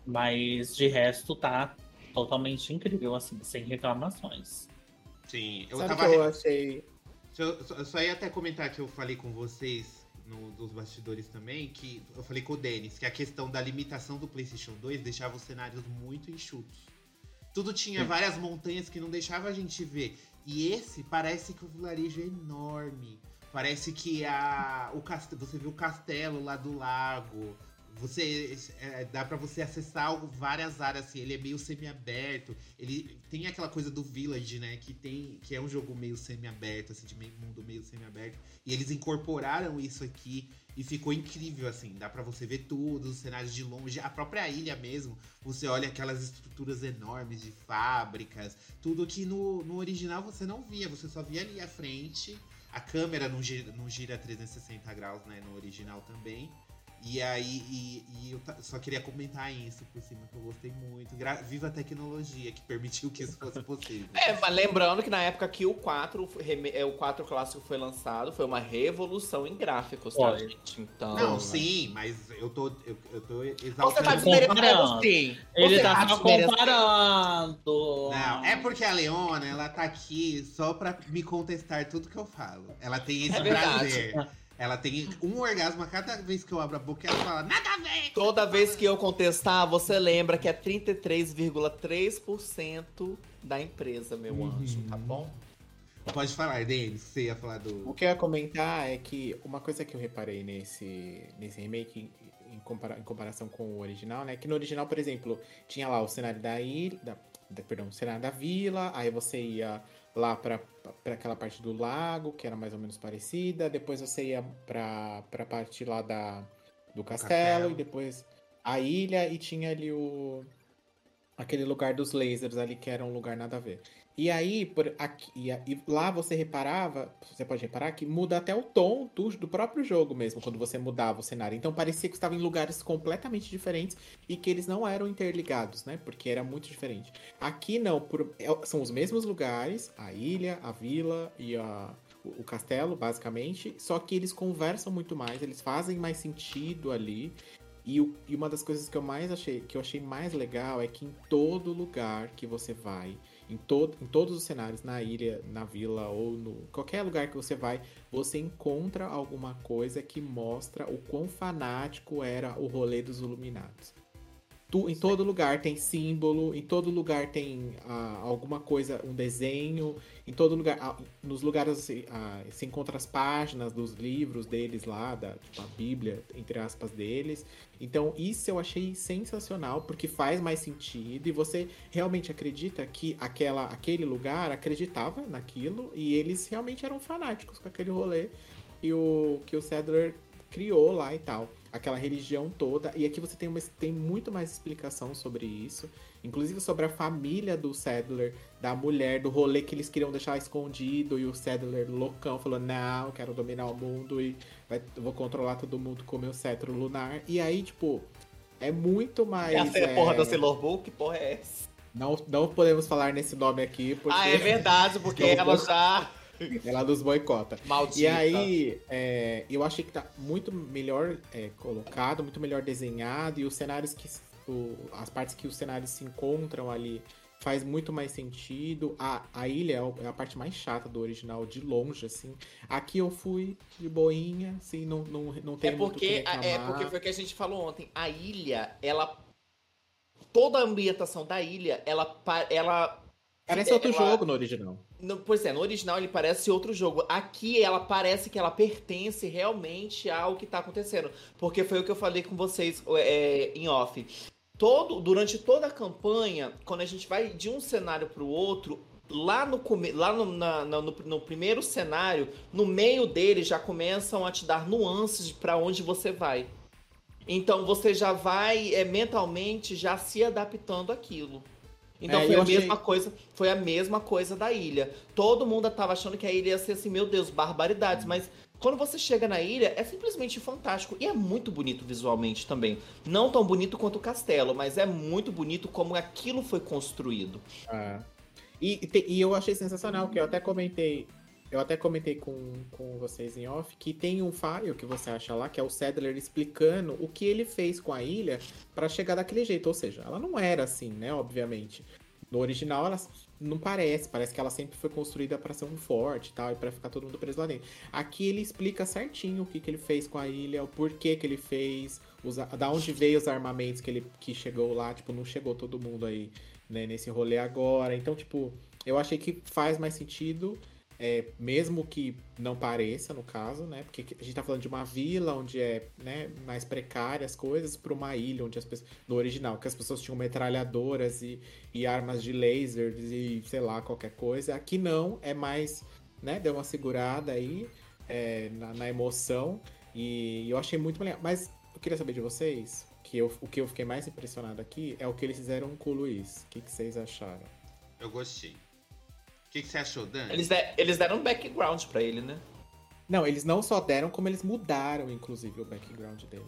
Mas de resto tá totalmente incrível, assim, sem reclamações. Sim. Eu Sabe tava. que eu achei? Eu só ia até comentar que eu falei com vocês no, dos bastidores também, que eu falei com o Denis, que a questão da limitação do PlayStation 2 deixava os cenários muito enxutos. Tudo tinha várias montanhas que não deixava a gente ver. E esse parece que o vilarejo é enorme. Parece que a, o castelo, você vê o castelo lá do lago. Você é, dá pra você acessar várias áreas assim. Ele é meio semi-aberto. Ele tem aquela coisa do Village, né? Que tem que é um jogo meio semi-aberto, assim, de meio mundo meio semi-aberto. E eles incorporaram isso aqui e ficou incrível, assim. Dá pra você ver tudo, os cenários de longe, a própria ilha mesmo. Você olha aquelas estruturas enormes de fábricas, tudo que no, no original você não via, você só via ali à frente. A câmera não gira, não gira 360 graus, né? No original também. E aí, e, e eu só queria comentar isso por cima, que eu gostei muito. Gra- Viva a tecnologia que permitiu que isso fosse possível. É, mas lembrando que na época que o 4, reme- é, o 4 clássico foi lançado, foi uma revolução em gráficos, tá, Foi. gente? Então. Não, sim, mas eu tô, eu, eu tô Você tá exaltando. desmerecendo sim. Ele Você tá só comparando! Não, é porque a Leona, ela tá aqui só pra me contestar tudo que eu falo. Ela tem esse É verdade. prazer. Ela tem um orgasmo a cada vez que eu abro a boca e ela fala, nada a ver! Toda vez que eu contestar, você lembra que é 33,3% da empresa, meu Uhum. anjo, tá bom? Pode falar, Denis, você ia falar do. O que eu ia comentar é que uma coisa que eu reparei nesse, nesse remake em, em compara- em comparação com o original, né? Que no original, por exemplo, tinha lá o cenário da ilha, da, da- perdão, o cenário da vila, aí você ia lá pra, pra aquela parte do lago, que era mais ou menos parecida, depois você ia pra, pra parte lá da, do castelo, castelo. e depois a ilha, e tinha ali o aquele lugar dos lasers ali, que era um lugar nada a ver. E aí, por aqui, e, lá você reparava, você pode reparar que muda até o tom do, do próprio jogo mesmo, quando você mudava o cenário. Então parecia que estava em lugares completamente diferentes e que eles não eram interligados, né? Porque era muito diferente. Aqui não, por- é- são os mesmos lugares, a ilha, a vila e a, o, o castelo, basicamente, só que eles conversam muito mais, eles fazem mais sentido ali. E, o- e uma das coisas que eu mais achei, que eu achei mais legal é que em todo lugar que você vai, em, todo, em todos os cenários, na ilha, na vila ou no qualquer lugar que você vai, você encontra alguma coisa que mostra o quão fanático era o rolê dos Iluminados. Tu, em todo lugar tem símbolo, em todo lugar tem ah, alguma coisa, um desenho, em todo lugar, ah, nos lugares ah, se encontra as páginas dos livros deles lá, da tipo, a Bíblia, entre aspas, deles. Então isso eu achei sensacional, porque faz mais sentido e você realmente acredita que aquela, aquele lugar acreditava naquilo e eles realmente eram fanáticos com aquele rolê e o que o Cedler criou lá e tal. Aquela religião toda. E aqui você tem, uma, tem muito mais explicação sobre isso. Inclusive sobre a família do Sadler, da mulher, do rolê que eles queriam deixar escondido. E o Sadler, loucão, falou: Não, quero dominar o mundo e vai, vou controlar todo mundo com o meu cetro lunar. E aí, tipo, é muito mais. Essa é a é, porra da Sailor Moon? Que porra é essa? não, não podemos falar nesse nome aqui, porque Ah, é verdade, porque ela já. Ela nos boicota. Maldita. E aí, é, eu achei que tá muito melhor é, colocado, muito melhor desenhado, e os cenários que. o- as partes que os cenários se encontram ali faz muito mais sentido. A, a ilha é, é a parte mais chata do original, de longe, assim. Aqui eu fui de boinha, assim, não, não, não tem é porque, É porque foi o que a gente falou ontem. A ilha, ela. Toda a ambientação da ilha, ela. ela Parece outro ela, jogo no original. No, pois é, no original ele parece outro jogo. Aqui ela parece que ela pertence realmente ao que tá acontecendo. Porque foi o que eu falei com vocês é, em off todo, durante toda a campanha, quando a gente vai de um cenário para o outro, lá no, lá no, na, no, no, primeiro cenário, no meio dele já começam a te dar nuances para onde você vai. Então você já vai é, mentalmente já se adaptando àquilo. Então é, foi a achei... mesma coisa, foi a mesma coisa da ilha. Todo mundo tava achando que a ilha ia ser assim, meu Deus, barbaridades, mas quando você chega na ilha, é simplesmente fantástico. E é muito bonito visualmente também. Não tão bonito quanto o castelo, mas é muito bonito como aquilo foi construído. Ah. E, e eu achei sensacional, que eu até comentei. Eu até comentei com, com vocês em off que tem um file que você acha lá, que é o Sadler explicando o que ele fez com a ilha para chegar daquele jeito. Ou seja, ela não era assim, né? Obviamente. No original, ela não parece, parece que ela sempre foi construída para ser um forte e tal, e para ficar todo mundo preso lá dentro. Aqui ele explica certinho o que, que ele fez com a ilha, o porquê que ele fez, os, da onde veio os armamentos que ele que chegou lá, tipo, não chegou todo mundo aí, né, nesse rolê agora. Então, tipo, eu achei que faz mais sentido é, mesmo que não pareça, no caso, né? Porque a gente tá falando de uma vila onde é né, mais precária as coisas, para uma ilha onde as pessoas. No original, que as pessoas tinham metralhadoras e, e armas de laser e sei lá, qualquer coisa. Aqui não, é mais. né? Deu uma segurada aí é, na, na, emoção. E eu achei muito legal. Mas eu queria saber de vocês. Que eu, o que eu fiquei mais impressionado aqui é o que eles fizeram com o Luiz. O que, que vocês acharam? Eu gostei. O que, que, você achou, Dan? Eles, de, eles deram um background pra ele, né? Não, eles não só deram, como eles mudaram, inclusive, o background dele.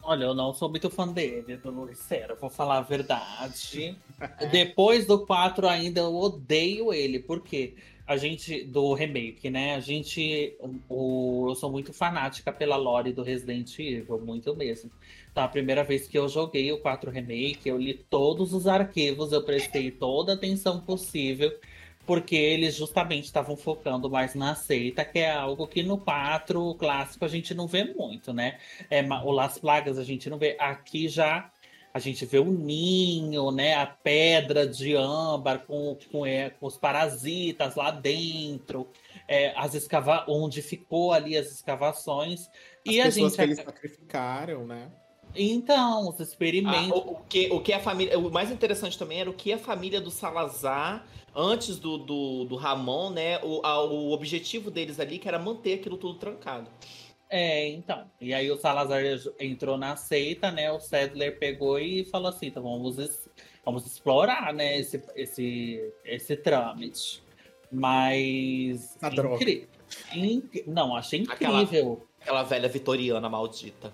Olha, eu não sou muito fã dele, do Lucero, vou falar a verdade. Depois do 4 ainda eu odeio ele, porque a gente, do remake, né? A gente, o, eu sou muito fanática pela lore do Resident Evil, muito mesmo. Então, a primeira vez que eu joguei o 4 Remake, eu li todos os arquivos, eu prestei toda a atenção possível porque eles justamente estavam focando mais na seita, que é algo que no 4 clássico a gente não vê muito, né? É, o Las Plagas a gente não vê. Aqui já a gente vê o ninho, né? A pedra de âmbar com, com, é, com os parasitas lá dentro, é, as escava onde ficou ali as escavações. As e a gente que eles sacrificaram, né? Então, os experimentos. Ah, o, o, que, o que a família. O mais interessante também era o que a família do Salazar, antes do, do, do Ramon, né? O, a, o objetivo deles ali, que era manter aquilo tudo trancado. É, então. E aí o Salazar entrou na seita, né? O Sadler pegou e falou assim: então vamos, vamos explorar, né? Esse, esse, esse trâmite. Mas. A droga. Não, achei incrível. Aquela, aquela velha vitoriana maldita.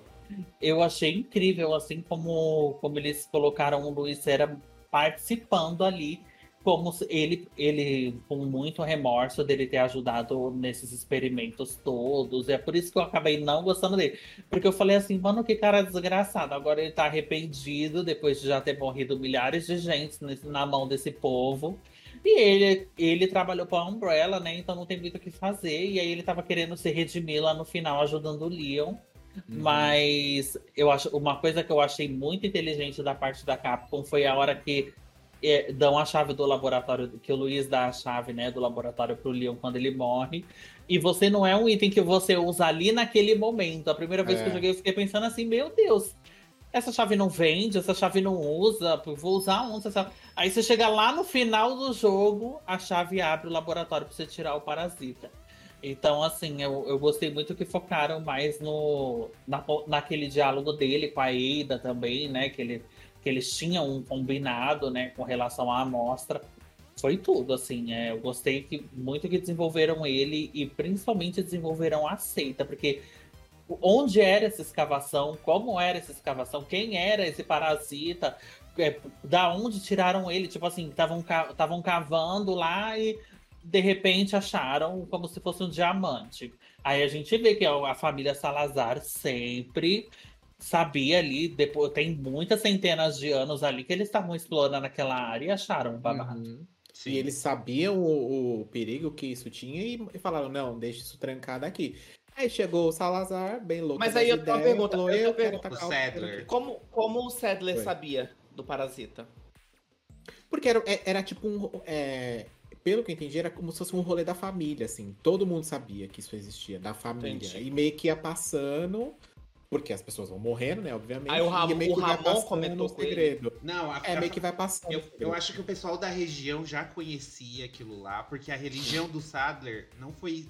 Eu achei incrível, assim como, como eles colocaram o Luiz era participando ali, como ele, ele com muito remorso dele ter ajudado nesses experimentos todos. É por isso que eu acabei não gostando dele. Porque eu falei assim, mano, que cara desgraçado. Agora ele tá arrependido depois de já ter morrido milhares de gente na mão desse povo. E ele, ele trabalhou para a Umbrella, né? Então não tem muito o que fazer. E aí ele tava querendo se redimir lá no final, ajudando o Leon. Uhum. Mas eu acho uma coisa que eu achei muito inteligente da parte da Capcom foi a hora que é, dão a chave do laboratório, que o Luiz dá a chave, né, do laboratório pro Leon quando ele morre. E você não é um item que você usa ali naquele momento. A primeira vez é. que eu é. joguei, eu fiquei pensando assim, meu Deus, essa chave não vende, essa chave não usa, vou usar um. Essa... Aí você chega lá no final do jogo, a chave abre o laboratório para você tirar o parasita. Então, assim, eu, eu gostei muito que focaram mais no na, naquele diálogo dele com a Eida também, né? Que, ele, que eles tinham um combinado, né? Com relação à amostra. Foi tudo, assim. É, eu gostei que, muito que desenvolveram ele e principalmente desenvolveram a seita, porque onde era essa escavação, como era essa escavação, quem era esse parasita, é, da onde tiraram ele, tipo assim, estavam cavando lá e de repente acharam como se fosse um diamante. Aí a gente vê que a família Salazar sempre sabia ali, depois tem muitas centenas de anos ali que eles estavam explorando aquela área e acharam um babado. Uhum. E eles sabiam o, o, perigo que isso tinha e, e falaram, não, deixa isso trancado aqui. Aí chegou o Salazar, bem louco. Mas aí eu tenho uma pergunta. Falou, eu, eu pergunta o Sadler. Como, como o Sadler Foi. sabia do parasita? Porque era, é, era tipo um. É, pelo que eu entendi, era como se fosse um rolê da família, assim. Todo mundo sabia que isso existia, da família. Entendi. E meio que ia passando. Porque as pessoas vão morrendo, né? Obviamente. Aí o, Ram o Ramon comentou segredo. Não, a, é meio que vai passando. Eu, eu, acho que o pessoal da região já conhecia aquilo lá, porque a religião do Sadler não foi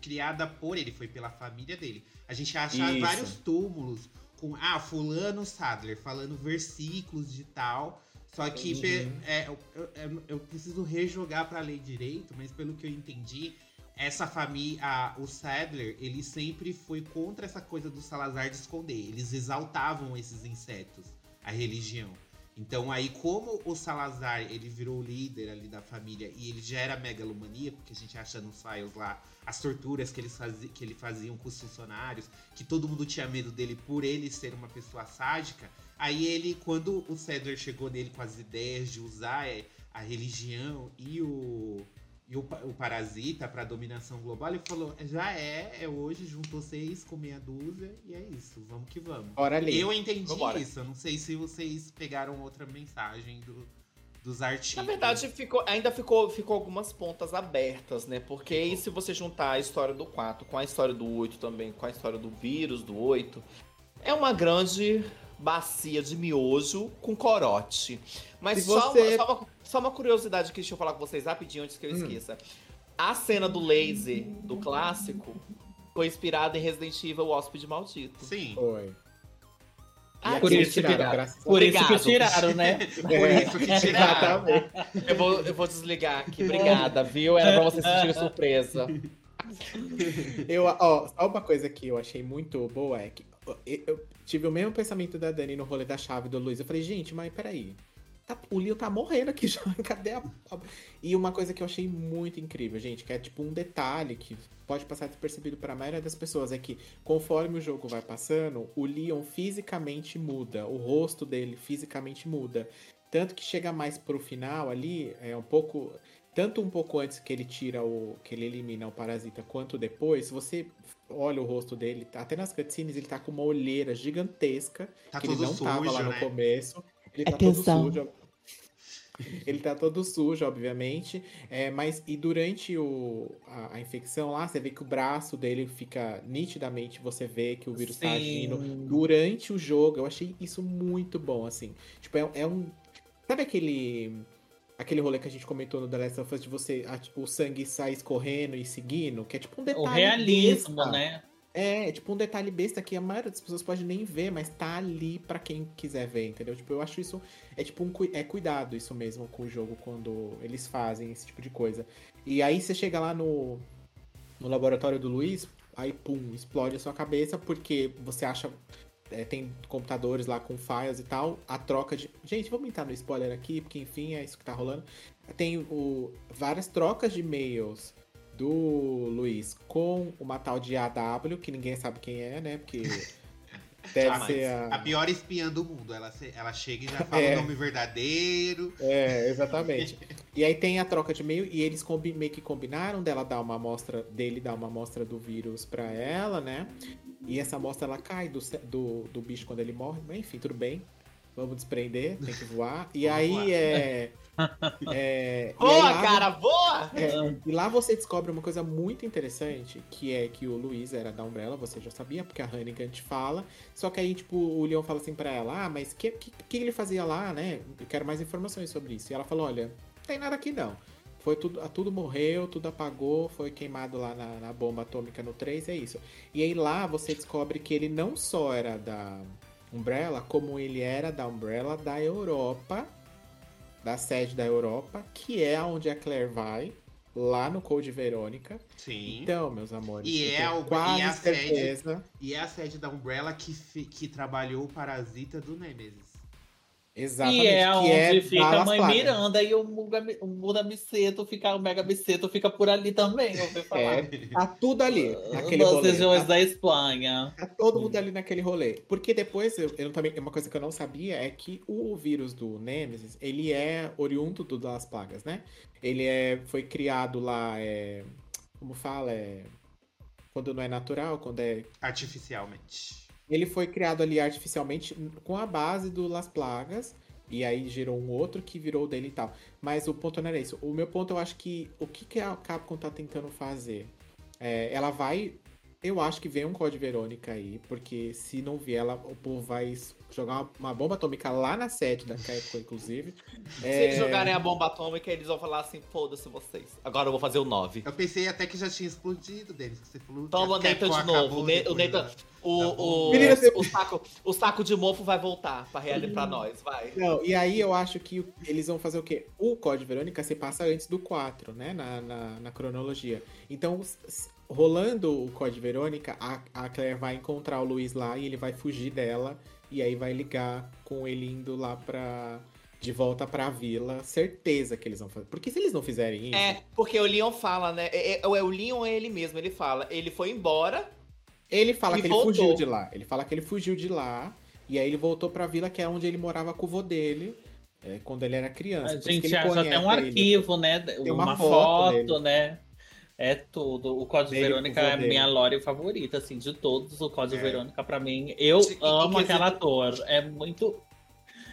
criada por ele, foi pela família dele. A gente acha Isso. vários túmulos com, ah, fulano Sadler, falando versículos de tal. Só que é, eu, eu, eu, preciso rejogar para ler direito, mas pelo que eu entendi, essa família, o Sadler, ele sempre foi contra essa coisa do Salazar de esconder. Eles exaltavam esses insetos, a religião. Então aí, como o Salazar ele virou líder ali da família e ele já era megalomaníaco, que a gente acha nos files lá, as torturas que, eles fazi que ele faziam com os funcionários, que todo mundo tinha medo dele por ele ser uma pessoa sádica. Aí ele, quando o Cedar chegou nele com as ideias de usar é, a religião e o, e o, o Parasita para dominação global, ele falou: já é, é hoje, juntou seis com meia dúzia e é isso, vamos que vamos. Bora ali. Eu entendi Vambora. isso, eu não sei se vocês pegaram outra mensagem do, dos artigos. Na verdade, ficou, ainda ficou, ficou algumas pontas abertas, né? Porque aí, se você juntar a história do 4 com a história do 8 também, com a história do vírus do 8, é uma grande bacia de miojo com corote. Mas só, você... uma, só, uma, só, uma, curiosidade que deixa eu falar com vocês rapidinho antes que eu hum. esqueça. Hum. A cena do laser do clássico foi inspirada em Resident Evil Hóspede Maldito. Sim. Foi. Ah, por, isso tiraram, por isso que tiraram, né? por isso que tiraram. eu, vou, eu vou desligar aqui. Obrigada, viu? Era pra você sentir surpresa. Eu, ó, só uma coisa que eu achei muito boa é que eu tive o mesmo pensamento da Dani no rolê da chave do Luiz. Eu falei, gente, mas peraí. Tá, o Leo tá morrendo aqui já. Cadê a. E uma coisa que eu achei muito incrível, gente, que é tipo um detalhe que pode passar despercebido para a maioria das pessoas, é que conforme o jogo vai passando, o Leon fisicamente muda, o rosto dele fisicamente muda. Tanto que chega mais pro final ali, é um pouco. Tanto um pouco antes que ele tira o. que ele elimina o parasita, quanto depois, você olha o rosto dele, até nas cutscenes ele tá com uma olheira gigantesca, tá que ele não sujo, tava lá no né? começo. Ele é tá todo sujo. Ele tá todo sujo, obviamente. É, mas e durante o, a, a, infecção lá, você vê que o braço dele fica nitidamente, você vê que o vírus tá Sim. tá agindo. Durante o jogo, eu achei isso muito bom, assim. Tipo, é, é um. Sabe aquele aquele rolê que a gente comentou no The Last of Us de você, a, o sangue sai escorrendo e seguindo, que é tipo um detalhe. O realismo, besta. né? É, é, tipo um detalhe besta que a maioria das pessoas pode nem ver, mas tá ali para quem quiser ver, entendeu? Tipo, eu acho isso. É tipo um é cuidado isso mesmo com o jogo quando eles fazem esse tipo de coisa. E aí você chega lá no, no laboratório do Luiz, aí pum, explode a sua cabeça porque você acha é, tem computadores lá com files e tal, a troca de. Gente, vamos entrar no spoiler aqui, porque enfim, é isso que tá rolando. Tem o, várias trocas de e-mails do Luiz com uma tal de AW, que ninguém sabe quem é, né? Porque. Deve ah, ser a... a... pior espiã do mundo. Ela, ela chega e já fala é. o nome verdadeiro. É, exatamente. e aí tem a troca de e-mail e eles meio que combinaram dela dar uma amostra, dele dar uma amostra do vírus para ela, né? E essa amostra ela cai do, do, do bicho quando ele morre. Mas enfim, tudo bem. Vamos desprender, tem que voar. E aí voar. é. é boa, aí lá, cara, boa! É, e lá você descobre uma coisa muito interessante, que é que o Luiz era da Umbrella, você já sabia, porque a Hannigan te fala. Só que aí, tipo, o Leon fala assim pra ela, ah, mas o que, que, que ele fazia lá, né? Eu quero mais informações sobre isso. E ela falou, olha, não tem nada aqui não. Foi tudo, tudo morreu, tudo apagou, foi queimado lá na, na, bomba atômica no 3, é isso. E aí lá você descobre que ele não só era da Umbrella, como ele era da Umbrella da Europa, da sede da Europa, que é onde a Claire vai, lá no Code Verônica. Sim. Então, meus amores. E é, o, quase e, é a certeza... sede, e é a sede da Umbrella que, que trabalhou o Parasita do Nemesis. Exatamente. E é que onde é fica a mãe Plagas. Miranda e o Muga, o Muda Miceto fica, o Mega Miceto fica por ali também, ouvi falar. É, tá tudo ali, naquele Nas rolê. regiões Tá, da Espanha. tá todo mundo ali naquele rolê. Porque depois, eu, eu também, uma coisa que eu não sabia é que o vírus do Nemesis, ele é oriundo do das plagas, né? Ele é, foi criado lá, é, como fala, é, quando não é natural, quando é Artificialmente. Ele foi criado ali artificialmente com a base do Las Plagas. E aí gerou um outro que virou dele e tal. Mas o ponto não era isso. O meu ponto eu acho que. O que, que a Capcom tá tentando fazer? É, ela vai. Eu acho que vem um Code Verônica aí, porque se não vier, ela, o povo vai jogar uma, uma bomba atômica lá na sede da Capcom, inclusive. Se eles jogarem a bomba atômica, eles vão falar assim: foda-se vocês. Agora eu vou fazer o 9. Eu pensei até que já tinha explodido, Denis, que você falou. Toma o Nathan de novo. O, Ne- o depois Nathan. O, Tá o, Menina, você- o, saco, o saco de mofo vai voltar pra realidade pra nós, vai. Não, e aí eu acho que eles vão fazer o quê? O Code Verônica se passa antes do 4, né? Na, na, na cronologia. Então, rolando o Code Verônica, a, a Claire vai encontrar o Luiz lá e ele vai fugir dela. E aí vai ligar com ele indo lá pra. De volta pra vila. Certeza que eles vão fazer. Porque se eles não fizerem isso. É, porque o Leon fala, né? É, é, é o Leon é ele mesmo, ele fala. Ele foi embora. Ele fala E que ele voltou. fugiu de lá. Ele fala que ele fugiu de lá. E aí ele voltou pra vila, que é onde ele morava com o vô dele. é, quando ele era criança. A gente ele acha até um conhece ele. arquivo, né? Tem uma uma, foto foto, né? É tudo. O Código com Verônica é minha lore favorita, assim, de todos. O Código É. Verônica, pra mim, eu E- amo quer aquela ator. É muito.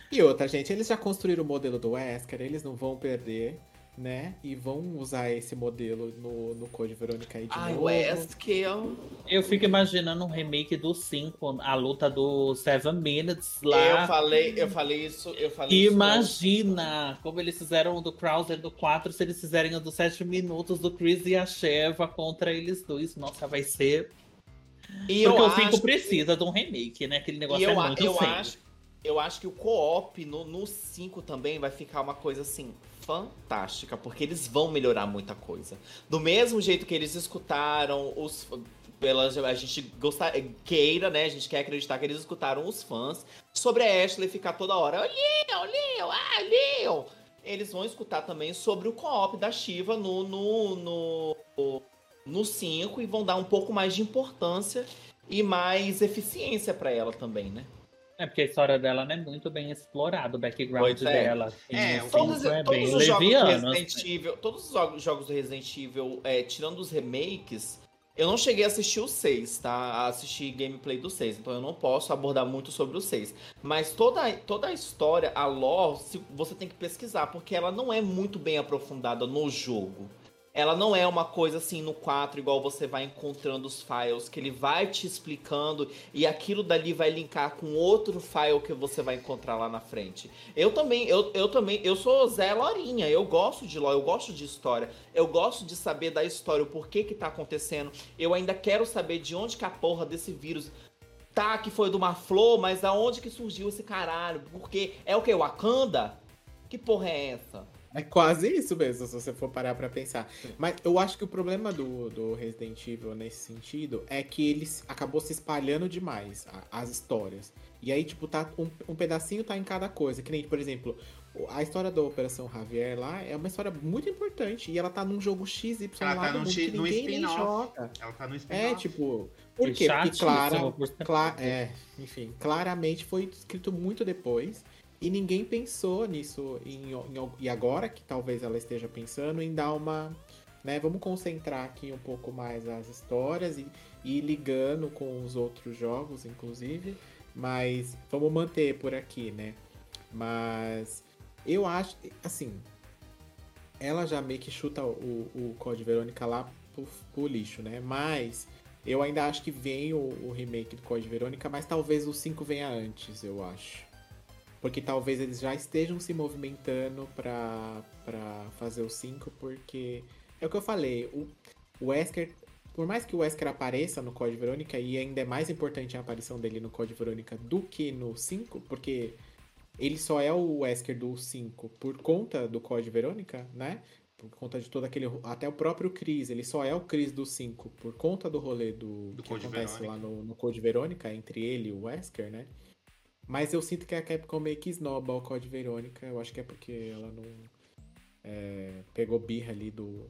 E outra, gente, eles já construíram o modelo do Wesker, eles não vão perder, né? E vão usar esse modelo no, no Code Verônica aí de Ai, novo. o Eskel. Eu fico imaginando um remake do 5, a luta do Seven Minutes lá. Eu falei, eu falei isso, eu falei isso. Imagina como eles fizeram o do Krauser do 4, se eles fizerem o dos 7 minutos do Chris e a Sheva contra eles dois. Nossa, vai ser. E Porque eu o 5 acho, precisa de um remake, né? Aquele e negócio eu, é a- muito eu acho, eu acho que o co-op no, no 5 também vai ficar uma coisa assim fantástica, porque eles vão melhorar muita coisa. Do mesmo jeito que eles escutaram os pela, a gente gostar, queira, né? A gente quer acreditar que eles escutaram os fãs sobre a Ashley ficar toda hora, Leon, Leon, ah, Leon. Eles vão escutar também sobre o co-op da Shiva no no no no 5 e vão dar um pouco mais de importância e mais eficiência pra ela também, né? É porque a história dela não é muito bem explorada, o background Pois é. dela. assim, É, Todos, cinco é todos bem os jogos do leviano. Resident assim. Evil, todos os jogos- jogos do Resident Evil, é, tirando os remakes, eu não cheguei a assistir o 6, tá? A assistir gameplay do 6, então eu não posso abordar muito sobre o 6. Mas toda, toda a história, a lore, você tem que pesquisar, porque ela não é muito bem aprofundada no jogo. Ela não é uma coisa assim no 4, igual você vai encontrando os files, que ele vai te explicando e aquilo dali vai linkar com outro file que você vai encontrar lá na frente. Eu também, eu, eu também, eu sou Zé Lorinha, eu gosto de lore, eu gosto de história, eu gosto de saber da história, o porquê que tá acontecendo. Eu ainda quero saber de onde que a porra desse vírus tá, que foi de uma flor, mas aonde que surgiu esse caralho? Porque é o que? Wakanda? Que porra é essa? É quase isso mesmo, se você for parar pra pensar. Mas eu acho que o problema do, do Resident Evil nesse sentido é que ele acabou se espalhando demais, a- as histórias. E aí, tipo, tá um, um pedacinho tá em cada coisa. Que nem, por exemplo, a história da Operação Javier lá é uma história muito importante. E ela tá num jogo XY Ela lá tá num que num ninguém nem spin-off. joga. Ela tá no É, spin-off. tipo... Por quê? Porque Clara, por- Cla- é, enfim, claramente foi escrito muito depois. E ninguém pensou nisso. Em, em- e agora que talvez ela esteja pensando em dar uma. Né, vamos concentrar aqui um pouco mais as histórias e, ir ligando com os outros jogos, inclusive. Mas vamos manter por aqui, né? Mas eu acho. Assim. Ela já meio que chuta o, o Code Verônica lá pro, pro lixo, né? Mas eu ainda acho que vem o, o remake do Code Verônica, mas talvez o 5 venha antes, eu acho. Porque talvez eles já estejam se movimentando pra, pra fazer o 5, porque é o que eu falei, o, o Wesker, por mais que o Wesker apareça no Code Verônica, e ainda é mais importante a aparição dele no Code Verônica do que no 5, porque ele só é o Wesker do 5 por conta do Code Verônica, né? Por conta de todo aquele. Até o próprio Chris, ele só é o Chris do 5 por conta do rolê do, Do que Code acontece Verônica. lá no, no Code Verônica, entre ele e o Wesker, né? Mas eu sinto que a Capcom meio que esnoba o Code Verônica. Eu acho que é porque ela não é, pegou birra ali do,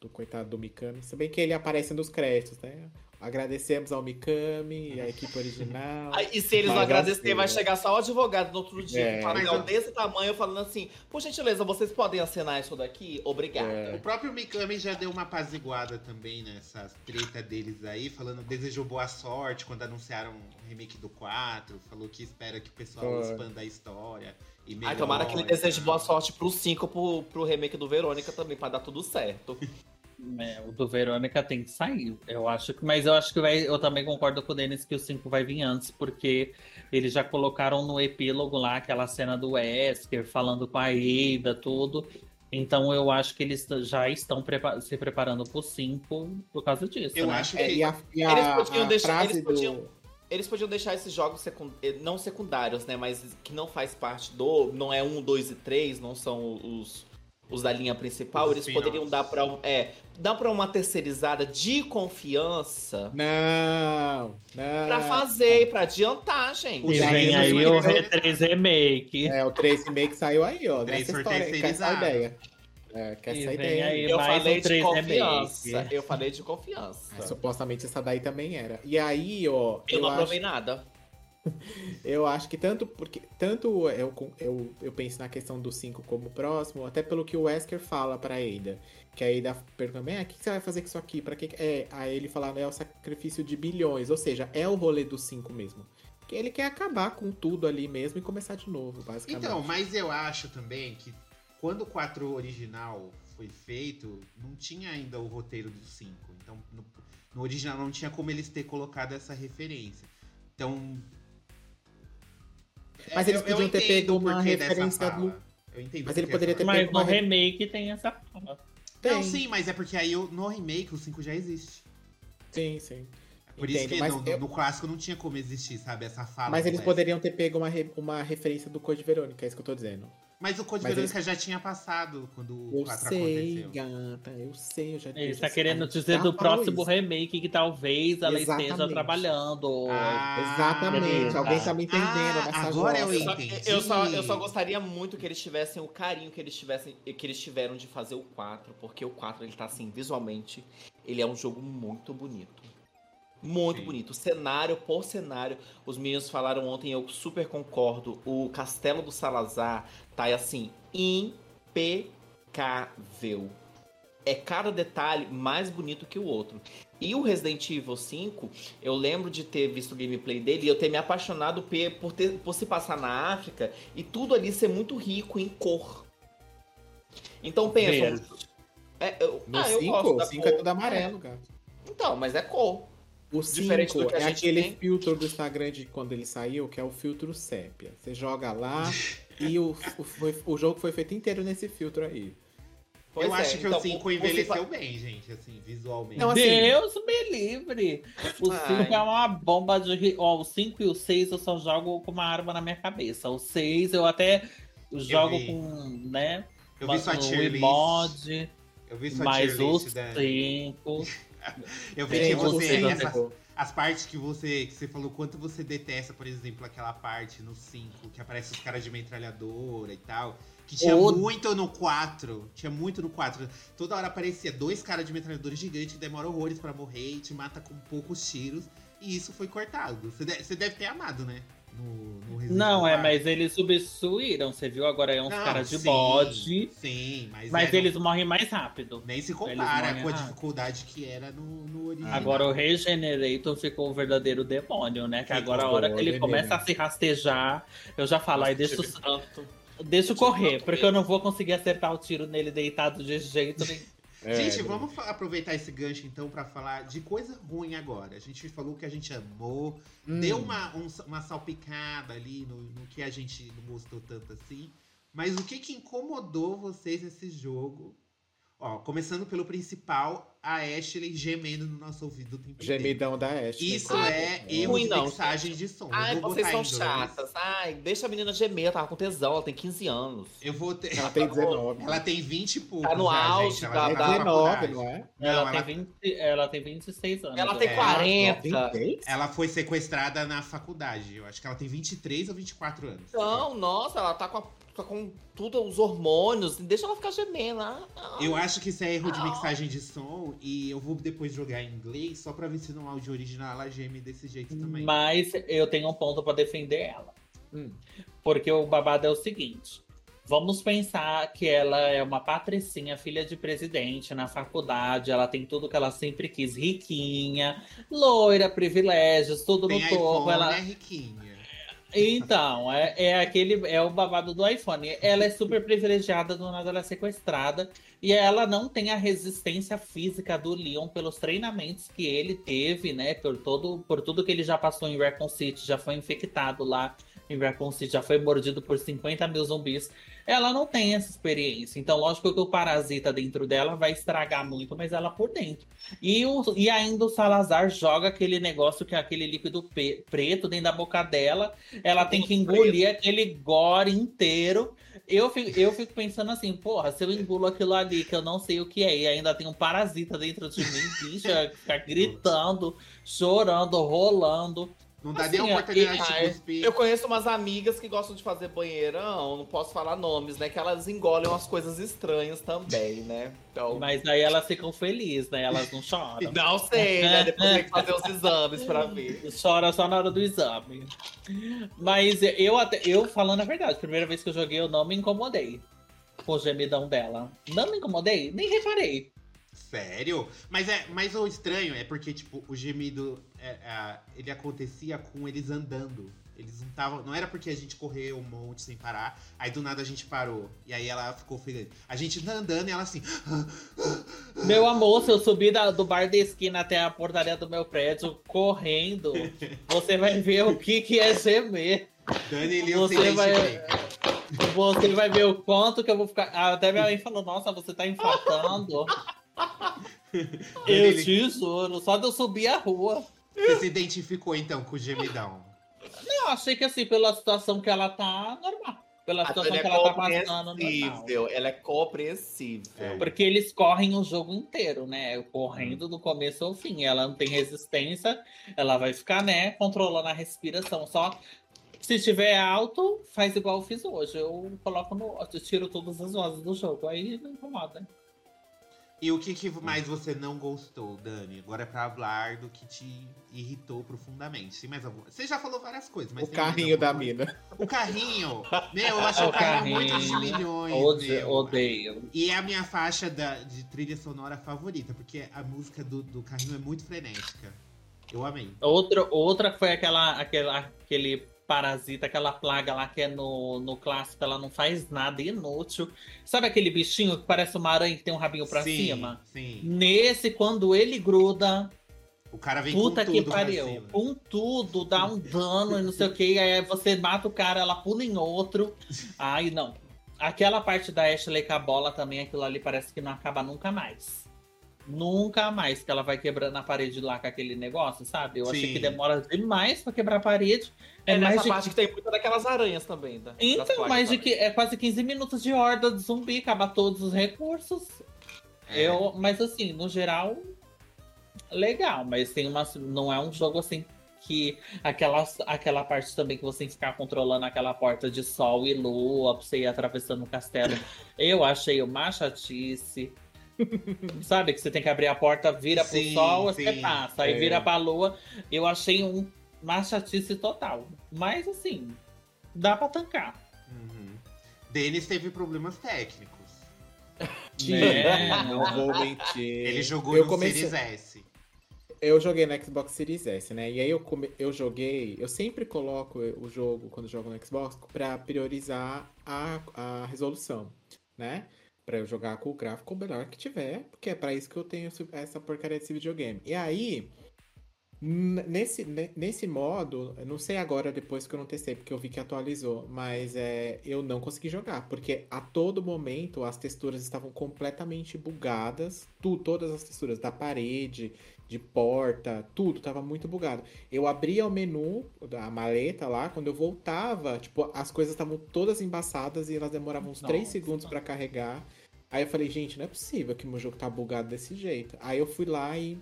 do coitado do Mikami. Se bem que ele aparece nos créditos, né? Agradecemos ao Mikami e à equipe original. Aí, e se eles não agradecerem, assim, vai chegar só o advogado no outro dia, É. um papel Mas- desse tamanho, falando assim: por gentileza, vocês podem assinar isso daqui? Obrigado. É. O próprio Mikami já deu uma apaziguada também nessas treta deles aí, falando, desejou boa sorte quando anunciaram o remake do 4, falou que espera que o pessoal Foi. expanda a história. E Ai, tomara que ele deseje boa sorte pro 5 pro, pro remake do Verônica também, pra dar tudo certo. É, o do Verônica tem que sair. Eu acho que, mas eu acho que vai. Eu também concordo com o Denis que o 5 vai vir antes, porque eles já colocaram no epílogo lá aquela cena do Wesker falando com a Ada, tudo. Então eu acho que eles já estão prepa- se preparando pro 5 por causa disso. Eu né? acho É, que e a, e a- Eles podiam a deixar- frase eles do- podiam- Eles podiam deixar esses jogos secund... eh, não secundários, né? Mas que não faz parte do. Não é um, dois e três, não são os, os da linha principal. Os eles spin-offs. poderiam dar pra. um- É, dar pra uma terceirizada de confiança Não, não. pra fazer, pra adiantar, gente. E vem aí o foi- R3 Remake. É, o 3 remake saiu aí, ó. Três Nessa foi história, com essa terceirizado. ideia. É, essa ideia. aí. Eu falei de 3 confiança. remake. Eu falei de confiança. Mas, supostamente essa daí também era. E aí, ó. Eu não acho- aprovei nada. Eu acho que tanto porque tanto eu, eu, eu penso na questão do 5 como próximo, até pelo que o Wesker fala pra Ada. Que a Ada pergunta, "É, o que você vai fazer com isso aqui? Para que-" é? Aí ele fala, é o sacrifício de bilhões, ou seja, é o rolê do 5 mesmo. Que ele quer acabar com tudo ali mesmo e começar de novo, basicamente. Então, mas eu acho também que quando o 4 original foi feito, não tinha ainda o roteiro do 5. Então, no, no original não tinha como eles ter colocado essa referência. Então. Mas eles eu- eu podiam ter entendo pego o uma porquê dessa referência fala. do- Eu entendo Mas ele poderia ter. Mas pego no uma re- remake tem essa fala. Não, Tem. sim, mas é porque aí o- no remake o 5 já existe. Sim, sim. Por Entendo, isso que mas no, eu- no clássico não tinha como existir, sabe? Essa fala. Mas eles Wesker. poderiam ter pego uma, re- uma referência do Code Verônica, é isso que eu tô dizendo. Mas o Code Mas Verônica já tinha passado quando o Eu 4 sei, aconteceu. gata, eu sei, eu já Ele está isso. querendo dizer do próximo isso. remake que talvez ela esteja Exatamente. trabalhando. Ah, Exatamente, alguém tá me entendendo Ah, nessa agora eu. Só- entendi. Eu só, eu só gostaria muito que eles tivessem o carinho que eles tivessem que eles tiveram de fazer o 4, porque o 4 ele tá assim, visualmente, ele é um jogo muito bonito. Muito Sim. bonito. Cenário por cenário. Os meninos falaram ontem, eu super concordo. O Castelo do Salazar tá assim, impecável. É cada detalhe mais bonito que o outro. E o Resident Evil 5, eu lembro de ter visto o gameplay dele e eu ter me apaixonado por, ter, por se passar na África e tudo ali ser muito rico em cor. Então pensa. Verde. É, eu, No ah, eu 5, gosto o da 5 cor. é tudo amarelo, gato. Então, mas é cor. O Diferente 5 do que a é aquele tem. filtro do Instagram de quando ele saiu, que é o filtro sépia. Você joga lá e o, o, foi- o jogo foi feito inteiro nesse filtro aí. Pois eu é, acho que então, o 5 por- por se envelheceu fa- bem, gente, assim, visualmente. Não, assim- Deus me livre! O Ai. 5 é uma bomba de. Ó, o 5 e o 6 eu só jogo com uma arma na minha cabeça. O 6 eu até jogo vi. com, né? eu vi sua o tier list. mod, Eu vi sua mas tier o list da... 5. Eu vi que você. essas- as partes que você, que você falou, quanto você detesta, por exemplo, aquela parte no 5, que aparece os caras de metralhadora e tal. Que tinha O- muito no 4. Tinha muito no 4. Toda hora aparecia dois caras de metralhadora gigante, demora horrores pra morrer e te mata com poucos tiros. E isso foi cortado. Você deve ter amado, né? No, no Não, é, 4. mas eles substituíram. Você viu agora é uns Não, caras de sim, bode. Sim, mas. Mas é, eles morrem mais rápido. Nem se compara com a rápido. dificuldade que era no, no original. Agora o Regenerator ficou o verdadeiro demônio, né? Que agora a hora que ele começa a se rastejar, eu já falo, aí deixa, Tive tanto. deixa eu correr, porque eu não vou conseguir acertar o tiro nele deitado de jeito nenhum. É, gente, Bruno. vamos aproveitar esse gancho então pra falar de coisa ruim agora. A gente falou que a gente amou, Hum. deu uma, um- uma salpicada ali no, no que a gente não gostou tanto assim. Mas o que que incomodou vocês nesse jogo? Ó, começando pelo principal, a Ashley gemendo no nosso ouvido o tempo inteiro. Gemidão da Ashley. Isso Ah, é erro ruim, de não. mixagem de som. Ai, vocês são inglês. chatas. Ai, deixa a menina gemer, ela tava com tesão, ela tem 15 anos. Eu vou ter... Ela tem 19. Ela tem 20 e poucos. Tá no já, auge gente. Ela da- já É tá na 19, faculdade. não é? Não, ela, ela, tem 20, ela tem 26 anos. Ela tem eu É, 40. Ela ela foi sequestrada na faculdade. Eu acho que ela tem 23 ou 24 anos. Não, nossa, ela tá com, a- tá com tudo, os hormônios. Deixa ela ficar gemendo. ah, ah. Eu acho que isso é erro de mixagem de som e eu vou depois jogar em inglês só pra ver se no áudio original ela geme desse jeito também. Mas eu tenho um ponto pra defender ela. Hum. Porque o babado é o seguinte. Vamos pensar que ela é uma patricinha, filha de presidente na faculdade. Ela tem tudo que ela sempre quis, riquinha, loira, privilégios, tudo Tem no topo. Ela... é riquinha. Então, é, é aquele é o babado do iPhone. Ela é super privilegiada, do nada ela é sequestrada. E ela não tem a resistência física do Leon pelos treinamentos que ele teve, né? Por, todo, por tudo que ele já passou em Raccoon City, já foi infectado lá em Raccoon City, já foi mordido por 50 mil zumbis. Ela não tem essa experiência. Então, lógico que o parasita dentro dela vai estragar muito, mas ela por dentro. E, o, e ainda o Salazar joga aquele negócio que é aquele líquido preto dentro da boca dela. Ela tem que engolir aquele gore inteiro. Eu fico, eu fico pensando assim, porra, se eu engulo aquilo ali que eu não sei o que é, e ainda tem um parasita dentro de mim, ia ficar gritando, chorando, rolando. Não dá Assim, nem é, oportunidade de cuspir. Eu conheço umas amigas que gostam de fazer banheirão, não posso falar nomes, né? Que elas engolem umas coisas estranhas também, né? Então. Mas aí elas ficam felizes, né? Elas não choram. Não sei, né? Depois tem que fazer os exames pra ver. Chora só na hora do exame. Mas eu até, eu falando a verdade, primeira vez que eu joguei, eu não me incomodei com o gemidão dela. Não me incomodei, nem reparei. Sério? Mas é, mas o estranho é porque, tipo, o gemido ele acontecia com eles andando. Eles não estavam. Não era porque a gente correu um monte sem parar, aí do nada a gente parou. E aí ela ficou feliz. A gente tá andando e ela assim. Meu amor, se eu subir da- do bar da esquina até a portaria do meu prédio correndo, você vai ver o que, que é gemer. Dani e Lil Você vai-. Você vai ver o quanto que eu vou ficar. Ah, Até minha mãe falou: Nossa, você tá infartando. eu te juro, só de eu subir a rua. Você se identificou então com o gemidão? Eu achei que assim, pela situação que ela tá, normal. Pela situação que é ela tá passando, normal. compreensível. Ela é compreensível. É. Porque eles correm o jogo inteiro, né? Correndo do começo ao fim. Ela não tem resistência, ela vai ficar, né, controlando a respiração. Só se estiver alto, faz igual eu fiz hoje. Eu coloco no. Eu tiro todas as vozes do jogo. Aí não incomoda. E o que, que mais você não gostou, Dani? Agora é pra falar do que te irritou profundamente. Tem mais alguma? Você já falou várias coisas, mas O carrinho da mina. O carrinho! Meu, eu acho O o carrinho muito carrinho. de milhões. Ode- meu. odeio. E é a minha faixa da- de trilha sonora favorita, porque a música do, do carrinho é muito frenética. Eu amei. Outra, outra foi aquela, aquela, aquele parasita, aquela plaga lá que é no, no clássico, ela não faz nada, é inútil. Sabe aquele bichinho que parece uma aranha que tem um rabinho pra sim, cima? Sim. Nesse, quando ele gruda, O cara vem puta com que tudo pra pariu, com tudo, dá um dano e não sei o que, aí você mata o cara, ela pula em outro. Ai, não. Aquela parte da Ashley com a bola também, aquilo ali parece que não acaba nunca mais. Nunca mais, que ela vai quebrando a parede lá com aquele negócio, sabe? Eu achei Sim. que demora demais pra quebrar a parede. É, É mais nessa de parte que tem muita daquelas aranhas também. Da, das Então, mais de que é quase 15 minutos de horda de zumbi, acaba todos os recursos. É. Eu, mas assim, no geral, legal, mas tem uma não é um jogo assim que aquela, aquela parte também que você tem que ficar controlando aquela porta de sol e lua pra você ir atravessando o castelo. Eu achei uma chatice. Sabe que você tem que abrir a porta, vira pro Sim, sol, você sim. passa, aí É. vira pra lua. Eu achei um, uma chatice total. Mas assim, dá pra tancar. Uhum. Denis teve problemas técnicos. Né? Não vou mentir. Ele jogou eu no comecei, Series S. Eu joguei no Xbox Series S, né? E aí eu, come... eu joguei. Eu sempre coloco o jogo, quando jogo no Xbox, pra priorizar a, a resolução, né? Pra eu jogar com o gráfico melhor que tiver, porque é pra isso que eu tenho essa porcaria desse videogame. E aí, Nesse, ne- nesse modo, não sei agora depois que eu não testei, porque eu vi que atualizou, mas é, eu não consegui jogar, porque a todo momento as texturas estavam completamente bugadas, tu, todas as texturas da parede, de porta, tudo estava muito bugado. Eu abria o menu da maleta lá, quando eu voltava, tipo, as coisas estavam todas embaçadas e elas demoravam uns 3 Nossa. segundos pra carregar. Aí eu falei, gente, não é possível que meu jogo tá bugado desse jeito. Aí eu fui lá e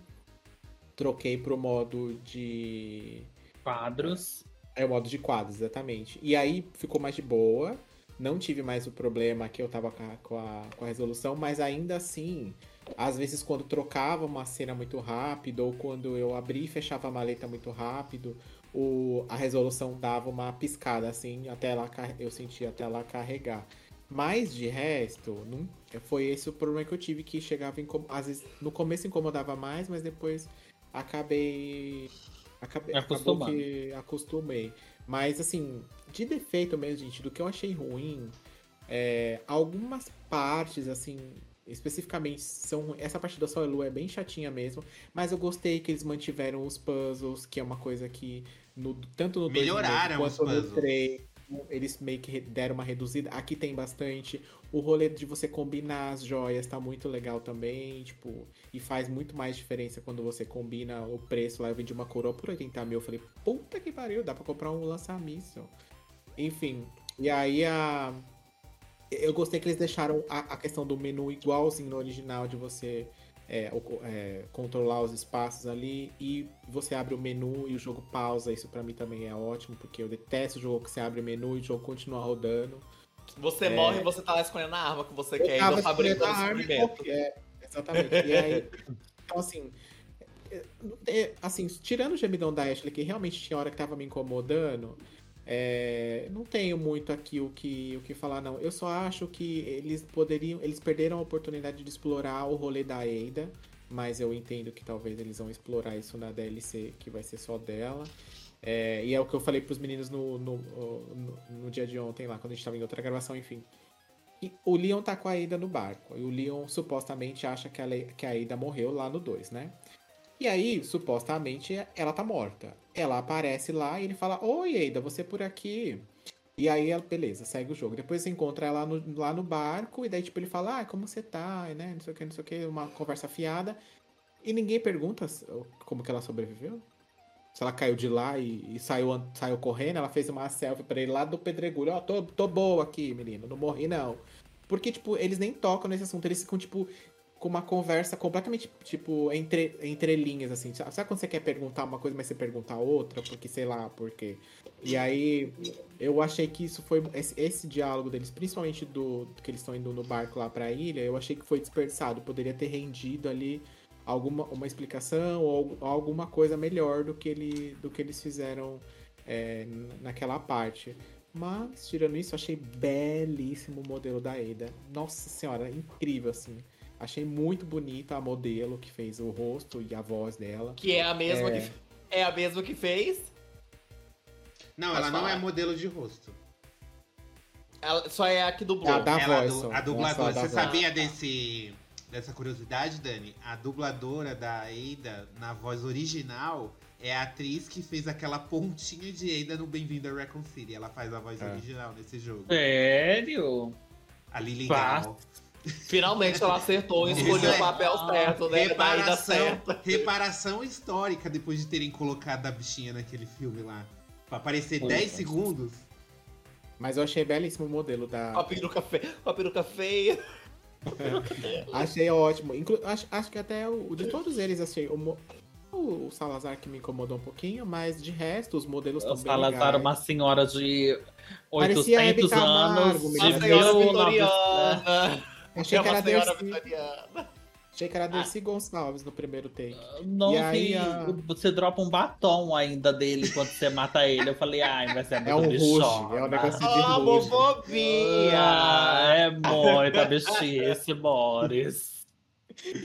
troquei pro modo de. Quadros. É o modo de quadros, exatamente. E aí ficou mais de boa. Não tive mais o problema que eu tava com a, com a, com a resolução, mas ainda assim, às vezes quando trocava uma cena muito rápido, ou quando eu abria e fechava a maleta muito rápido, o, a resolução dava uma piscada, assim, até car- eu sentia até lá carregar. Mas de resto, não, foi esse o problema que eu tive, que chegava, incom- às vezes, no começo incomodava mais, mas depois acabei. Acabei, acabou Acostumando. que acostumei. Mas assim, de defeito mesmo, gente, do que eu achei ruim, é, algumas partes, assim, especificamente são. Essa parte da Sol e Lua é bem chatinha mesmo. Mas eu gostei que eles mantiveram os puzzles, que é uma coisa que no, tanto no 2 Melhoraram os quanto no puzzles. 3 eles meio que deram uma reduzida. Aqui tem bastante. O rolê de você combinar as joias tá muito legal também, tipo, e faz muito mais diferença quando você combina o preço lá. Eu vendi uma coroa por 80 mil. Eu falei, puta que pariu, dá pra comprar um lança-míssil. Enfim, e aí a. Eu gostei que eles deixaram a, a questão do menu igualzinho no original, de você é, o- é, controlar os espaços ali e você abre o menu e o jogo pausa. Isso pra mim também é ótimo, porque eu detesto o jogo que você abre o menu e o jogo continua rodando. Você É. morre e você tá lá escolhendo a arma que você quer e tava não tá brincando escolhendo a no arma suprimento. qualquer. Exatamente. E aí, então assim, é, é, assim, tirando o gemidão da Ashley, que realmente tinha hora que tava me incomodando, é, não tenho muito aqui o que, o que falar, não. Eu só acho que eles poderiam. Eles perderam a oportunidade de explorar o rolê da Ada. Mas eu entendo que talvez eles vão explorar isso na DLC, que vai ser só dela. É, e é o que eu falei pros meninos no, no, no, no dia de ontem lá, quando a gente tava em outra gravação, enfim. E o Leon tá com a Ada no barco. E o Leon supostamente acha que a, que a Ada morreu lá no 2, né? E aí, supostamente, ela tá morta. Ela aparece lá e ele fala: Oi, Ada, você por aqui. E aí, ela, beleza, segue o jogo. Depois você encontra ela no- lá no barco, e daí, tipo, ele fala: Ah, como você tá, né? Não sei o que, não sei o que, uma conversa fiada. E ninguém pergunta como que ela sobreviveu. Se ela caiu de lá e, e saiu, saiu correndo, ela fez uma selfie pra ele lá do pedregulho. Ó, tô, tô boa aqui, menino, não morri não. Porque, tipo, eles nem tocam nesse assunto, eles ficam, tipo, com uma conversa completamente, tipo, entre, entre linhas, assim. Sabe quando você quer perguntar uma coisa, mas você pergunta outra? Porque, sei lá, por quê? E aí, eu achei que isso foi. Esse, esse diálogo deles, principalmente do que eles estão indo no barco lá pra ilha, eu achei que foi desperdiçado. Poderia ter rendido ali alguma uma explicação ou, ou alguma coisa melhor do que, ele, do que eles fizeram é, naquela parte. Mas, tirando isso, achei belíssimo o modelo da Ada. Nossa senhora, incrível, assim. Achei muito bonita a modelo que fez o rosto e a voz dela. Que é a mesma É. que é a mesma que fez. Não, Pode ela não falar. é modelo de rosto. Ela só é a que dublou. É a da ela, voz. du- a dubladora. Ela só Você da voz. sabia desse, dessa curiosidade, Dani? A dubladora da Ada, na voz original, é a atriz que fez aquela pontinha de Ada no Bem-vindo a City. Ela faz a voz É. original nesse jogo. Sério? A Lily. Gal. Finalmente ela acertou e escolheu é- o papel certo, né? Reparação, reparação histórica depois de terem colocado a bichinha naquele filme lá. Pra aparecer Puta. 10 segundos. Mas eu achei belíssimo o modelo da. Com a peruca feia. Com a peruca feia. Achei ótimo. Inclu- acho, acho que até o, de todos eles, achei. O, mo- o Salazar que me incomodou um pouquinho, mas de resto, os modelos estão O bem Salazar, legais. uma senhora de Parecia Hebe 800 Camargo, anos. De Uma senhora 1900. vitoriana. Achei É que era Dercy, achei que era Dercy Gonçalves no primeiro take. Não E aí, a- Você dropa um batom ainda dele quando você mata ele. Eu falei, ai, vai ser muito É um bichona. é um negócio de Oh, homofobia! Ah, é muita bichice, Boris.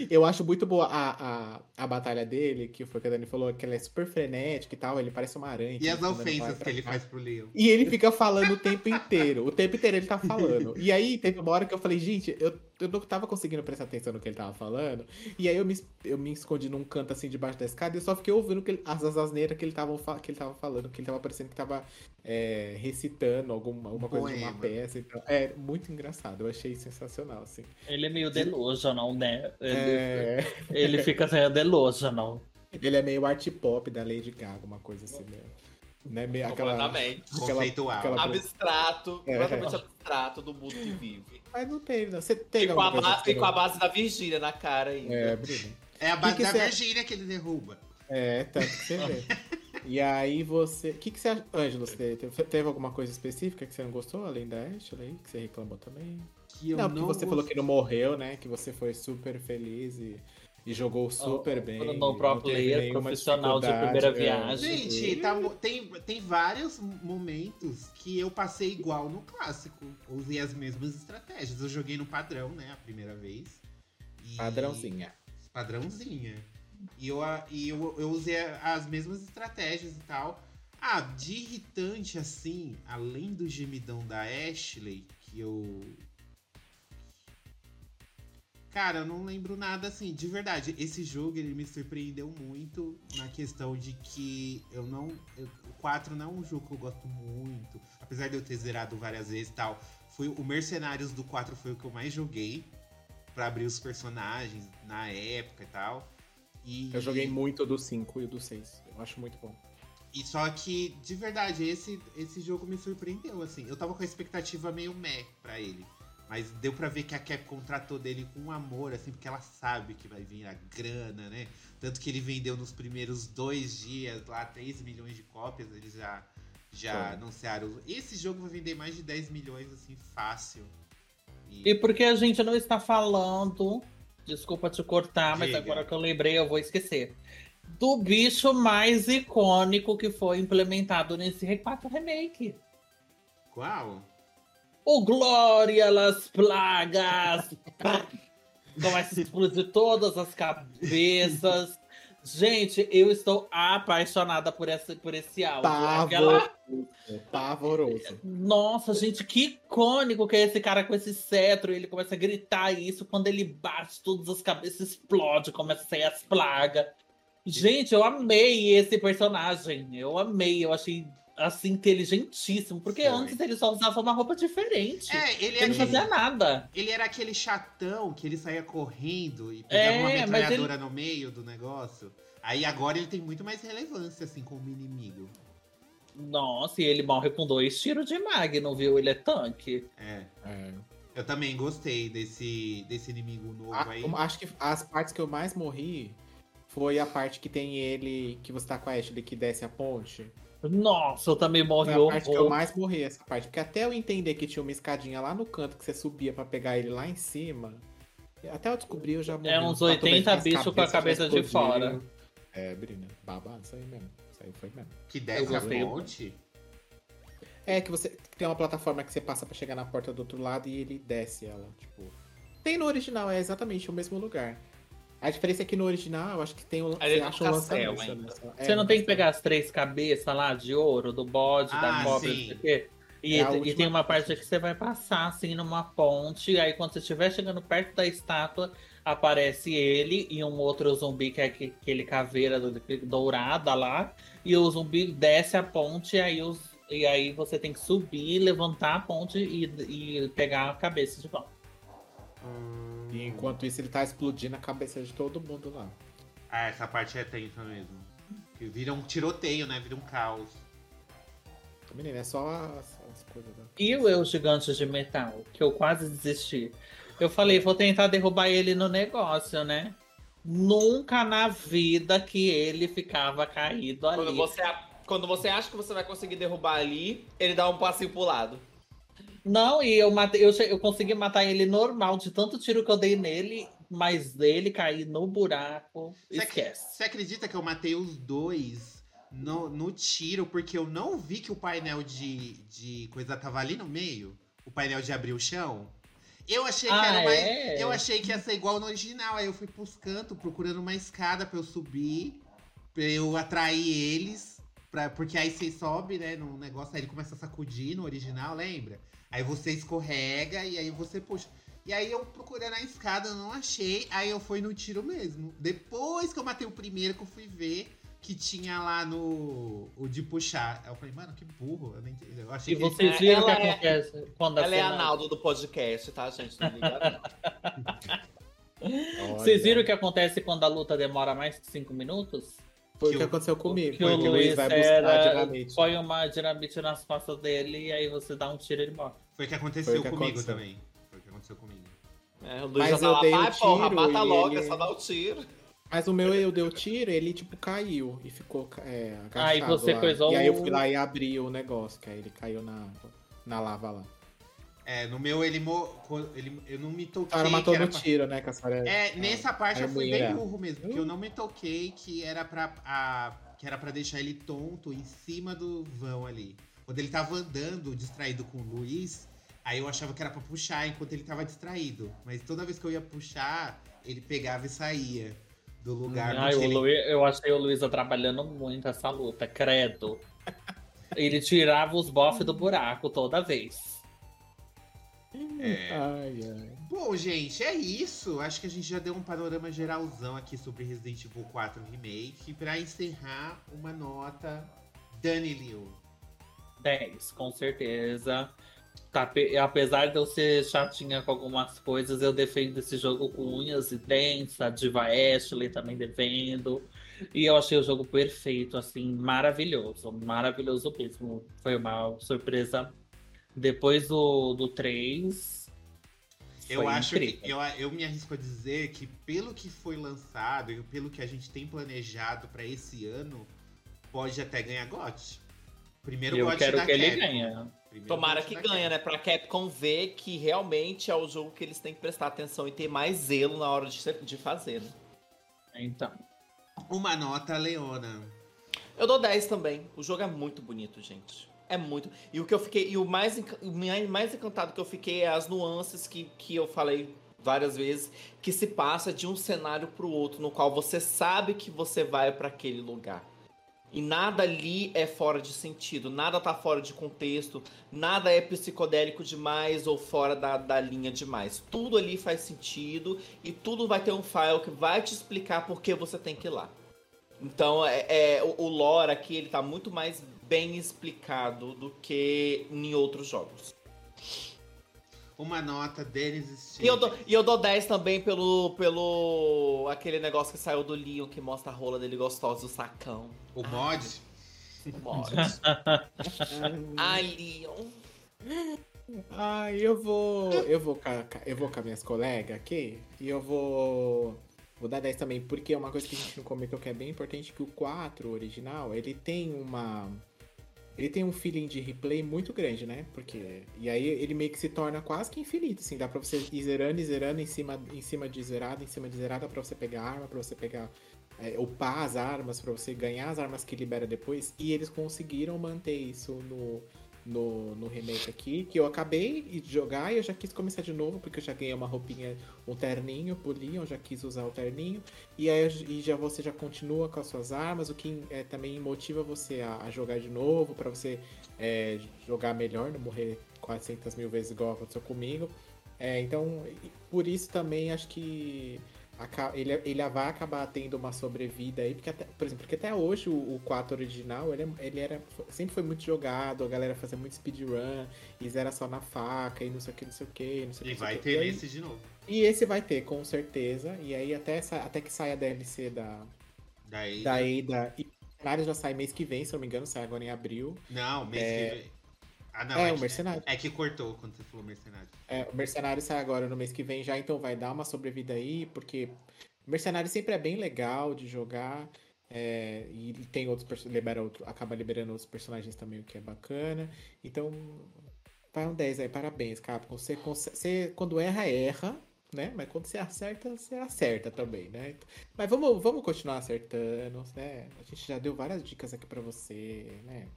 Eu acho muito boa a, a, a batalha dele, que foi o que a Dani falou, que ela é super frenética e tal, ele parece uma aranha. E as lá ofensas que ele faz pro Leon. E ele fica falando o tempo inteiro. O tempo inteiro ele tá falando. E aí teve uma hora que eu falei, gente, eu eu não tava conseguindo prestar atenção no que ele tava falando. E aí eu me, eu me escondi num canto assim debaixo da escada e eu só fiquei ouvindo que ele, as, as asneiras que ele, tava, que ele tava falando, que ele tava parecendo que tava é, recitando alguma, alguma coisa de uma peça. Então, é muito engraçado, eu achei sensacional, assim. Ele é meio delusional, né? Ele, é... ele fica sendo delusional. Ele é meio art pop da Lady Gaga, uma coisa assim mesmo. Né? Meio, aquela, Conceitual. Aquela... Abstrato, é. completamente abstrato do mundo que vive. Mas não teve, não. Você tem e com, a, ba e com a base da Virgínia na cara ainda. É, Bruno. É a base que que da Virgínia que ele derruba. É, tanto que você vê. e aí você. O que, que você acha, Ângelo? Você teve, teve, alguma coisa específica que você não gostou, além da Ashley? Que você reclamou também? Que eu não, porque você falou que não morreu, né? Que você foi super feliz e e jogou super oh, bem. No pro player profissional de primeira é. viagem. Gente, tá, tem, tem vários momentos que eu passei igual no clássico. Usei as mesmas estratégias. Eu joguei no padrão, né, a primeira vez. E... Padrãozinha. Padrãozinha. E, eu, e eu, eu usei as mesmas estratégias e tal. Ah, de irritante assim, além do gemidão da Ashley, que eu Cara, eu não lembro nada assim, de verdade. Esse jogo ele me surpreendeu muito na questão de que eu não. Eu, o 4 não é um jogo que eu gosto muito. Apesar de eu ter zerado várias vezes e tal. Foi, o Mercenários do 4 foi o que eu mais joguei. para abrir os personagens na época e tal. E, eu joguei muito do 5 e do 6. Eu acho muito bom. E só que, de verdade, esse, esse jogo me surpreendeu, assim. Eu tava com a expectativa meio meh pra ele. Mas deu pra ver que a Capcom tratou dele com amor, assim, porque ela sabe que vai vir a grana, né? Tanto que ele vendeu nos primeiros dois dias lá 3 milhões de cópias, eles já, já anunciaram. Esse jogo vai vender mais de 10 milhões, assim, fácil. E, e porque a gente não está falando, desculpa te cortar, mas agora que eu lembrei eu vou esquecer. Do bicho mais icônico que foi implementado nesse R4 Remake. Qual? O Glória Las Plagas! Começa a explodir todas as cabeças. Gente, eu estou apaixonada por, essa, por esse áudio. Pavor... Aquela... Pavoroso. Nossa, gente, que icônico que é esse cara com esse cetro. Ele começa a gritar isso. Quando ele bate, todas as cabeças explodem, começa a sair as plagas. Gente, eu amei esse personagem. Eu amei, eu achei assim, inteligentíssimo. Porque Foi. antes ele só usava uma roupa diferente. É, ele, ele não fazia nada. Ele era aquele chatão que ele saía correndo e pegava é, uma metralhadora ele... no meio do negócio. Aí agora ele tem muito mais relevância, assim, como inimigo. Nossa, e ele morre com dois tiros de Magnum, viu? Ele é tanque. É. é. Eu também gostei desse, desse inimigo novo a, aí. Acho que as partes que eu mais morri foi a parte que tem ele, que você tá com a Ashley que desce a ponte. Nossa, eu também morri Foi a parte que eu mais morri essa parte. Porque até eu entender que tinha uma escadinha lá no canto que você subia para pegar ele lá em cima. Até eu descobri, eu já morri. É uns 80 bichos com a cabeça de fora. É, Brina. Babado, isso aí mesmo. Isso aí foi mesmo. Que desce a ponte? É, que você tem uma plataforma que você passa para chegar na porta do outro lado e ele desce ela. Tipo. Tem no original, é exatamente o mesmo lugar. A diferença é que no original, eu acho que tem o. Você acha o lançamento. Né? É, você não tem que pegar as três cabeças lá de ouro, do bode, ah, da cobra, não sei o quê. E, é e tem uma parte que você vai passar assim numa ponte, e aí quando você estiver chegando perto da estátua, aparece ele e um outro zumbi que é aquele caveira dourada lá, e o zumbi desce a ponte, e aí, os, e aí você tem que subir, levantar a ponte e, e pegar a cabeça de volta. Hum. E enquanto isso ele tá explodindo a cabeça de todo mundo lá. Ah, essa parte é tensa mesmo. Que vira um tiroteio, né? Vira um caos. Menina, é só as, as coisas da... E o Eu Gigante de Metal, que eu quase desisti. Eu falei, vou tentar derrubar ele no negócio, né? Nunca na vida que ele ficava caído ali. Quando você, quando você acha que você vai conseguir derrubar ali, ele dá um passinho pro lado. Não, e eu matei, eu, eu consegui matar ele normal, de tanto tiro que eu dei nele, mas dele cair no buraco. Você esquece. Você acredita que eu matei os dois no, no tiro, porque eu não vi que o painel de, de coisa tava ali no meio? O painel de abrir o chão? Eu achei que ah, era uma, é? Eu achei que ia ser igual no original. Aí eu fui pros cantos procurando uma escada pra eu subir, pra eu atrair eles. Pra, porque aí você sobe, né, no negócio, aí ele começa a sacudir no original, lembra? Aí você escorrega e aí você puxa. E aí eu procurei na escada, não achei. Aí eu fui no tiro mesmo. Depois que eu matei o primeiro, que eu fui ver que tinha lá no. O de puxar. Aí eu falei, mano, que burro. Eu, não entendi. eu achei E que vocês É, viram o que é- acontece quando a Ela é a Naldo do podcast, tá, gente? Não liga, não. Vocês viram o que acontece quando a luta demora mais de 5 minutos? Foi o que que o- aconteceu comigo. Que foi o que Luiz vai buscar dinamite. põe uma dinamite nas costas dele e aí você dá um tiro e ele morre. Foi o que aconteceu Foi o que comigo aconteceu. também. Foi o que aconteceu comigo. É, o Luiz Mas já eu lá, dei o vai, porra, tiro mata logo, ele- é só dar o tiro. Mas o meu eu dei o tiro, ele tipo caiu e ficou é, agachado Aí você lá. coisou E aí eu fui lá e abri o negócio, que aí ele caiu na, na lava lá. É, no meu ele, mo... ele eu não me toquei. A Sara que matou era no pra- tiro, né, Cassara? É, nessa parte eu fui bem burro mesmo, porque eu não me toquei que era pra, a, que era pra deixar ele tonto em cima do vão ali. Quando ele tava andando, distraído com o Luiz, aí eu achava que era pra puxar enquanto ele tava distraído. Mas toda vez que eu ia puxar, ele pegava e saía do lugar. Ai, porque o ele- Luiz, eu achei o Luiza trabalhando muito essa luta, credo. Ele tirava os bofs do buraco toda vez. É. Ai, ai. Bom, gente, é isso. Acho que a gente já deu um panorama geralzão aqui sobre Resident Evil 4 Remake. E pra encerrar, uma nota Dani Liu. 10, com certeza. Tá, pe- apesar de eu ser chatinha com algumas coisas, eu defendo esse jogo com unhas e dentes. A Diva Ashley também defendo. E eu achei o jogo perfeito, assim, maravilhoso. Maravilhoso mesmo. Foi uma surpresa. Depois do, do 3. Eu acho incrível. que eu, eu me arrisco a dizer que pelo que foi lançado e pelo que a gente tem planejado pra esse ano, pode até ganhar GOT. Primeiro Eu GOT quero da que ele Capcom. ganhe. Primeiro Tomara que Capcom. né? Pra Capcom ver que realmente é o jogo que eles têm que prestar atenção e ter mais zelo na hora de, de fazer, né? Então. Uma nota Leona. Eu dou 10 também. O jogo é muito bonito, gente. É muito. E o que eu fiquei. E o mais, o mais encantado que eu fiquei é as nuances que, que eu falei várias vezes, que se passa de um cenário pro outro, no qual você sabe que você vai pra aquele lugar. E nada ali é fora de sentido, nada tá fora de contexto, nada é psicodélico demais ou fora da, da linha demais. Tudo ali faz sentido e tudo vai ter um file que vai te explicar por que você tem que ir lá. Então, é, é, o, o lore aqui ele tá muito mais bem explicado do que em outros jogos. Uma nota Dennis E eu, dou, e eu dou 10 também pelo, pelo aquele negócio que saiu do Leon que mostra a rola dele gostosa, o sacão. O mod. Mod. Ai, Leon. Ai, eu vou. Eu vou eu vou com as minhas colegas aqui e eu vou. Vou dar 10 também, porque é uma coisa que a gente não comentou que é bem importante, que o 4 original, ele tem uma. Ele tem um feeling de replay muito grande, né? Porque. E aí ele meio que se torna quase que infinito, assim. Dá pra você ir zerando e zerando em cima, em cima de zerada, em cima de zerada, pra você pegar arma, pra você pegar. É, upar as armas, pra você ganhar as armas que libera depois. E eles conseguiram manter isso no, no, no remake aqui, que eu acabei de jogar e eu já quis começar de novo, porque eu já ganhei uma roupinha, um terninho por Leon, já quis usar o terninho. E aí e já você já continua com as suas armas, o que é, também motiva você a, a jogar de novo, pra você é, jogar melhor, não morrer 400 mil vezes igual aconteceu comigo. É, então, por isso também acho que ele, ele vai acabar tendo uma sobrevida aí, porque até, por exemplo, porque até hoje o, o 4 original, ele, é- ele era, sempre foi muito jogado, a galera fazia muito speedrun, e zera só na faca, e não sei o que, não sei o que, não sei o que. E vai ter E aí- esse de novo. E esse vai ter, com certeza, e aí até, essa, até que saia a DLC da, da Ada, e o cenário já sai mês que vem, se eu não me engano, sai agora em abril. Não, mês É. que vem. Ah, não. é, é o que- Mercenário. É que cortou quando você falou mercenário. É, o Mercenário sai agora no mês que vem já, então vai dar uma sobrevida aí, porque o Mercenário sempre é bem legal de jogar. é, e tem outros libera outro, acaba liberando outros personagens também, o que é bacana. Então, vai um 10 aí, parabéns, Capcom. Você, você quando erra, erra, né? Mas quando você acerta, você acerta também, né? Mas vamos, vamos continuar acertando, né? A gente já deu várias dicas aqui pra você, né?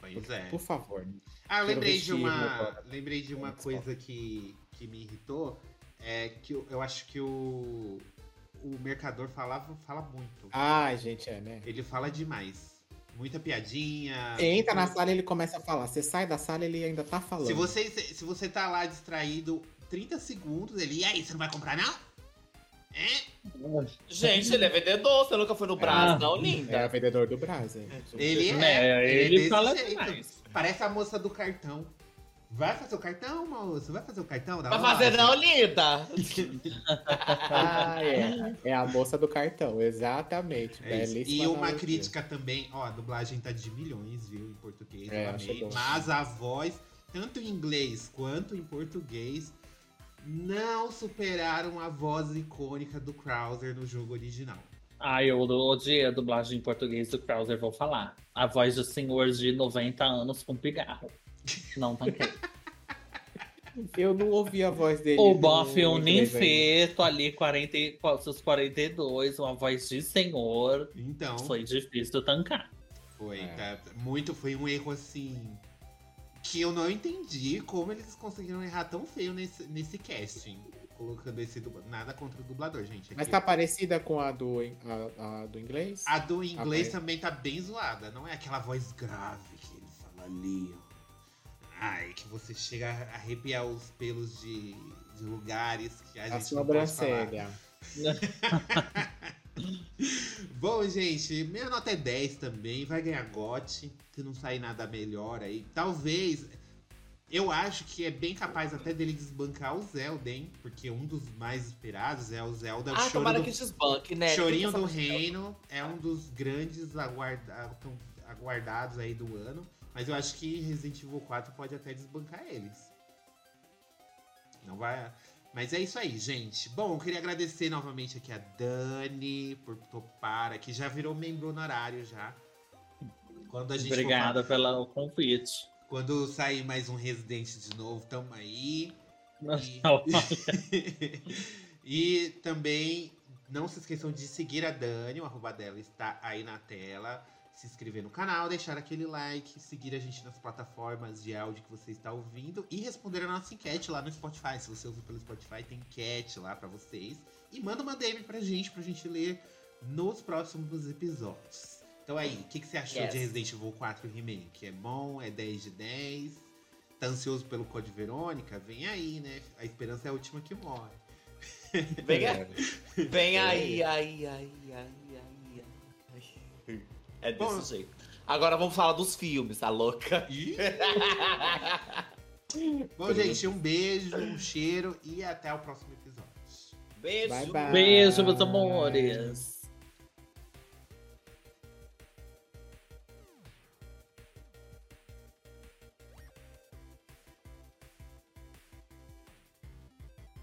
Pois é. Por favor. Ah, lembrei de uma, lembrei de uma coisa que, que me irritou. É que eu, eu acho que o, o mercador falava, fala muito. Ai, gente, é, né? Ele fala demais. Muita piadinha. Você entra na sala e ele começa a falar. Você sai da sala ele ainda tá falando. Se você, se você tá lá distraído, 30 segundos. Ele, e aí, você não vai comprar, não? É? Gente, ele é vendedor. Você nunca foi no Brás, Ah. não, É linda? vendedor do Brás, é. Ele é. ele é desse fala jeito. demais. Parece a moça do cartão. Vai fazer o cartão, moço? Vai fazer o cartão da Vai fazer não, linda? Ah, é. É a moça do cartão, exatamente. É E uma analogia. crítica também, ó, a dublagem tá de milhões, viu, em português, É, amei. Mas a voz, tanto em inglês quanto em português, não superaram a voz icônica do Krauser no jogo original. Ah, eu odiei a dublagem em português do Krauser, vou falar. A voz do senhor de 90 anos com pigarro. Não tanquei. Eu não ouvi a voz dele. O no bofe um ninfeto ali, 40, e- com seus 42, uma voz de senhor. Então, Foi difícil tancar. foi, É. tá, muito, foi um erro assim que eu não entendi como eles conseguiram errar tão feio nesse, nesse casting. Colocando esse dublador. Nada contra o dublador, gente. Mas Aqui- tá parecida com a do, a, a do inglês? A do inglês Ah, também tá bem zoada. Não é aquela voz grave que ele fala ali, ó. Ai, que você chega a arrepiar os pelos de, de lugares que a, A gente não pode falar. Bom, gente, minha nota é 10 também. Vai ganhar GOT. Se não sair nada melhor aí. Talvez. Eu acho que é bem capaz até dele desbancar o Zelda, hein? Porque um dos mais esperados é o Zelda Ah, Choro tomara do que desbanque, né? Chorinho do Reino é um dos grandes aguarda- aguardados aí do ano. Mas eu acho que Resident Evil 4 pode até desbancar eles. Não vai. Mas é isso aí, gente. Bom, eu queria agradecer novamente aqui a Dani por topar aqui. Já virou membro honorário já. Quando a gente for Obrigada pelo convite. Quando sair mais um Resident de novo, tamo aí. E também não se esqueçam de seguir a Dani, o arroba dela está aí na tela. Se inscrever no canal, deixar aquele like, seguir a gente nas plataformas de áudio que você está ouvindo e responder a nossa enquete lá no Spotify. Se você usa pelo Spotify, tem enquete lá pra vocês. E manda uma DM pra gente, pra gente ler nos próximos episódios. Então aí, o que, que você achou Yes. de Resident Evil 4 Remake? É bom? É 10 de 10? Tá ansioso pelo Code Verônica? Vem aí, né? A esperança é a última que morre. Vem, É. aí, vem aí, aí, aí, aí, aí, aí. É desse Bom. jeito. Agora vamos falar dos filmes, tá louca? Bom, gente, um beijo, um cheiro e até o próximo episódio. Beijo. Bye, bye. Beijo, meus amores.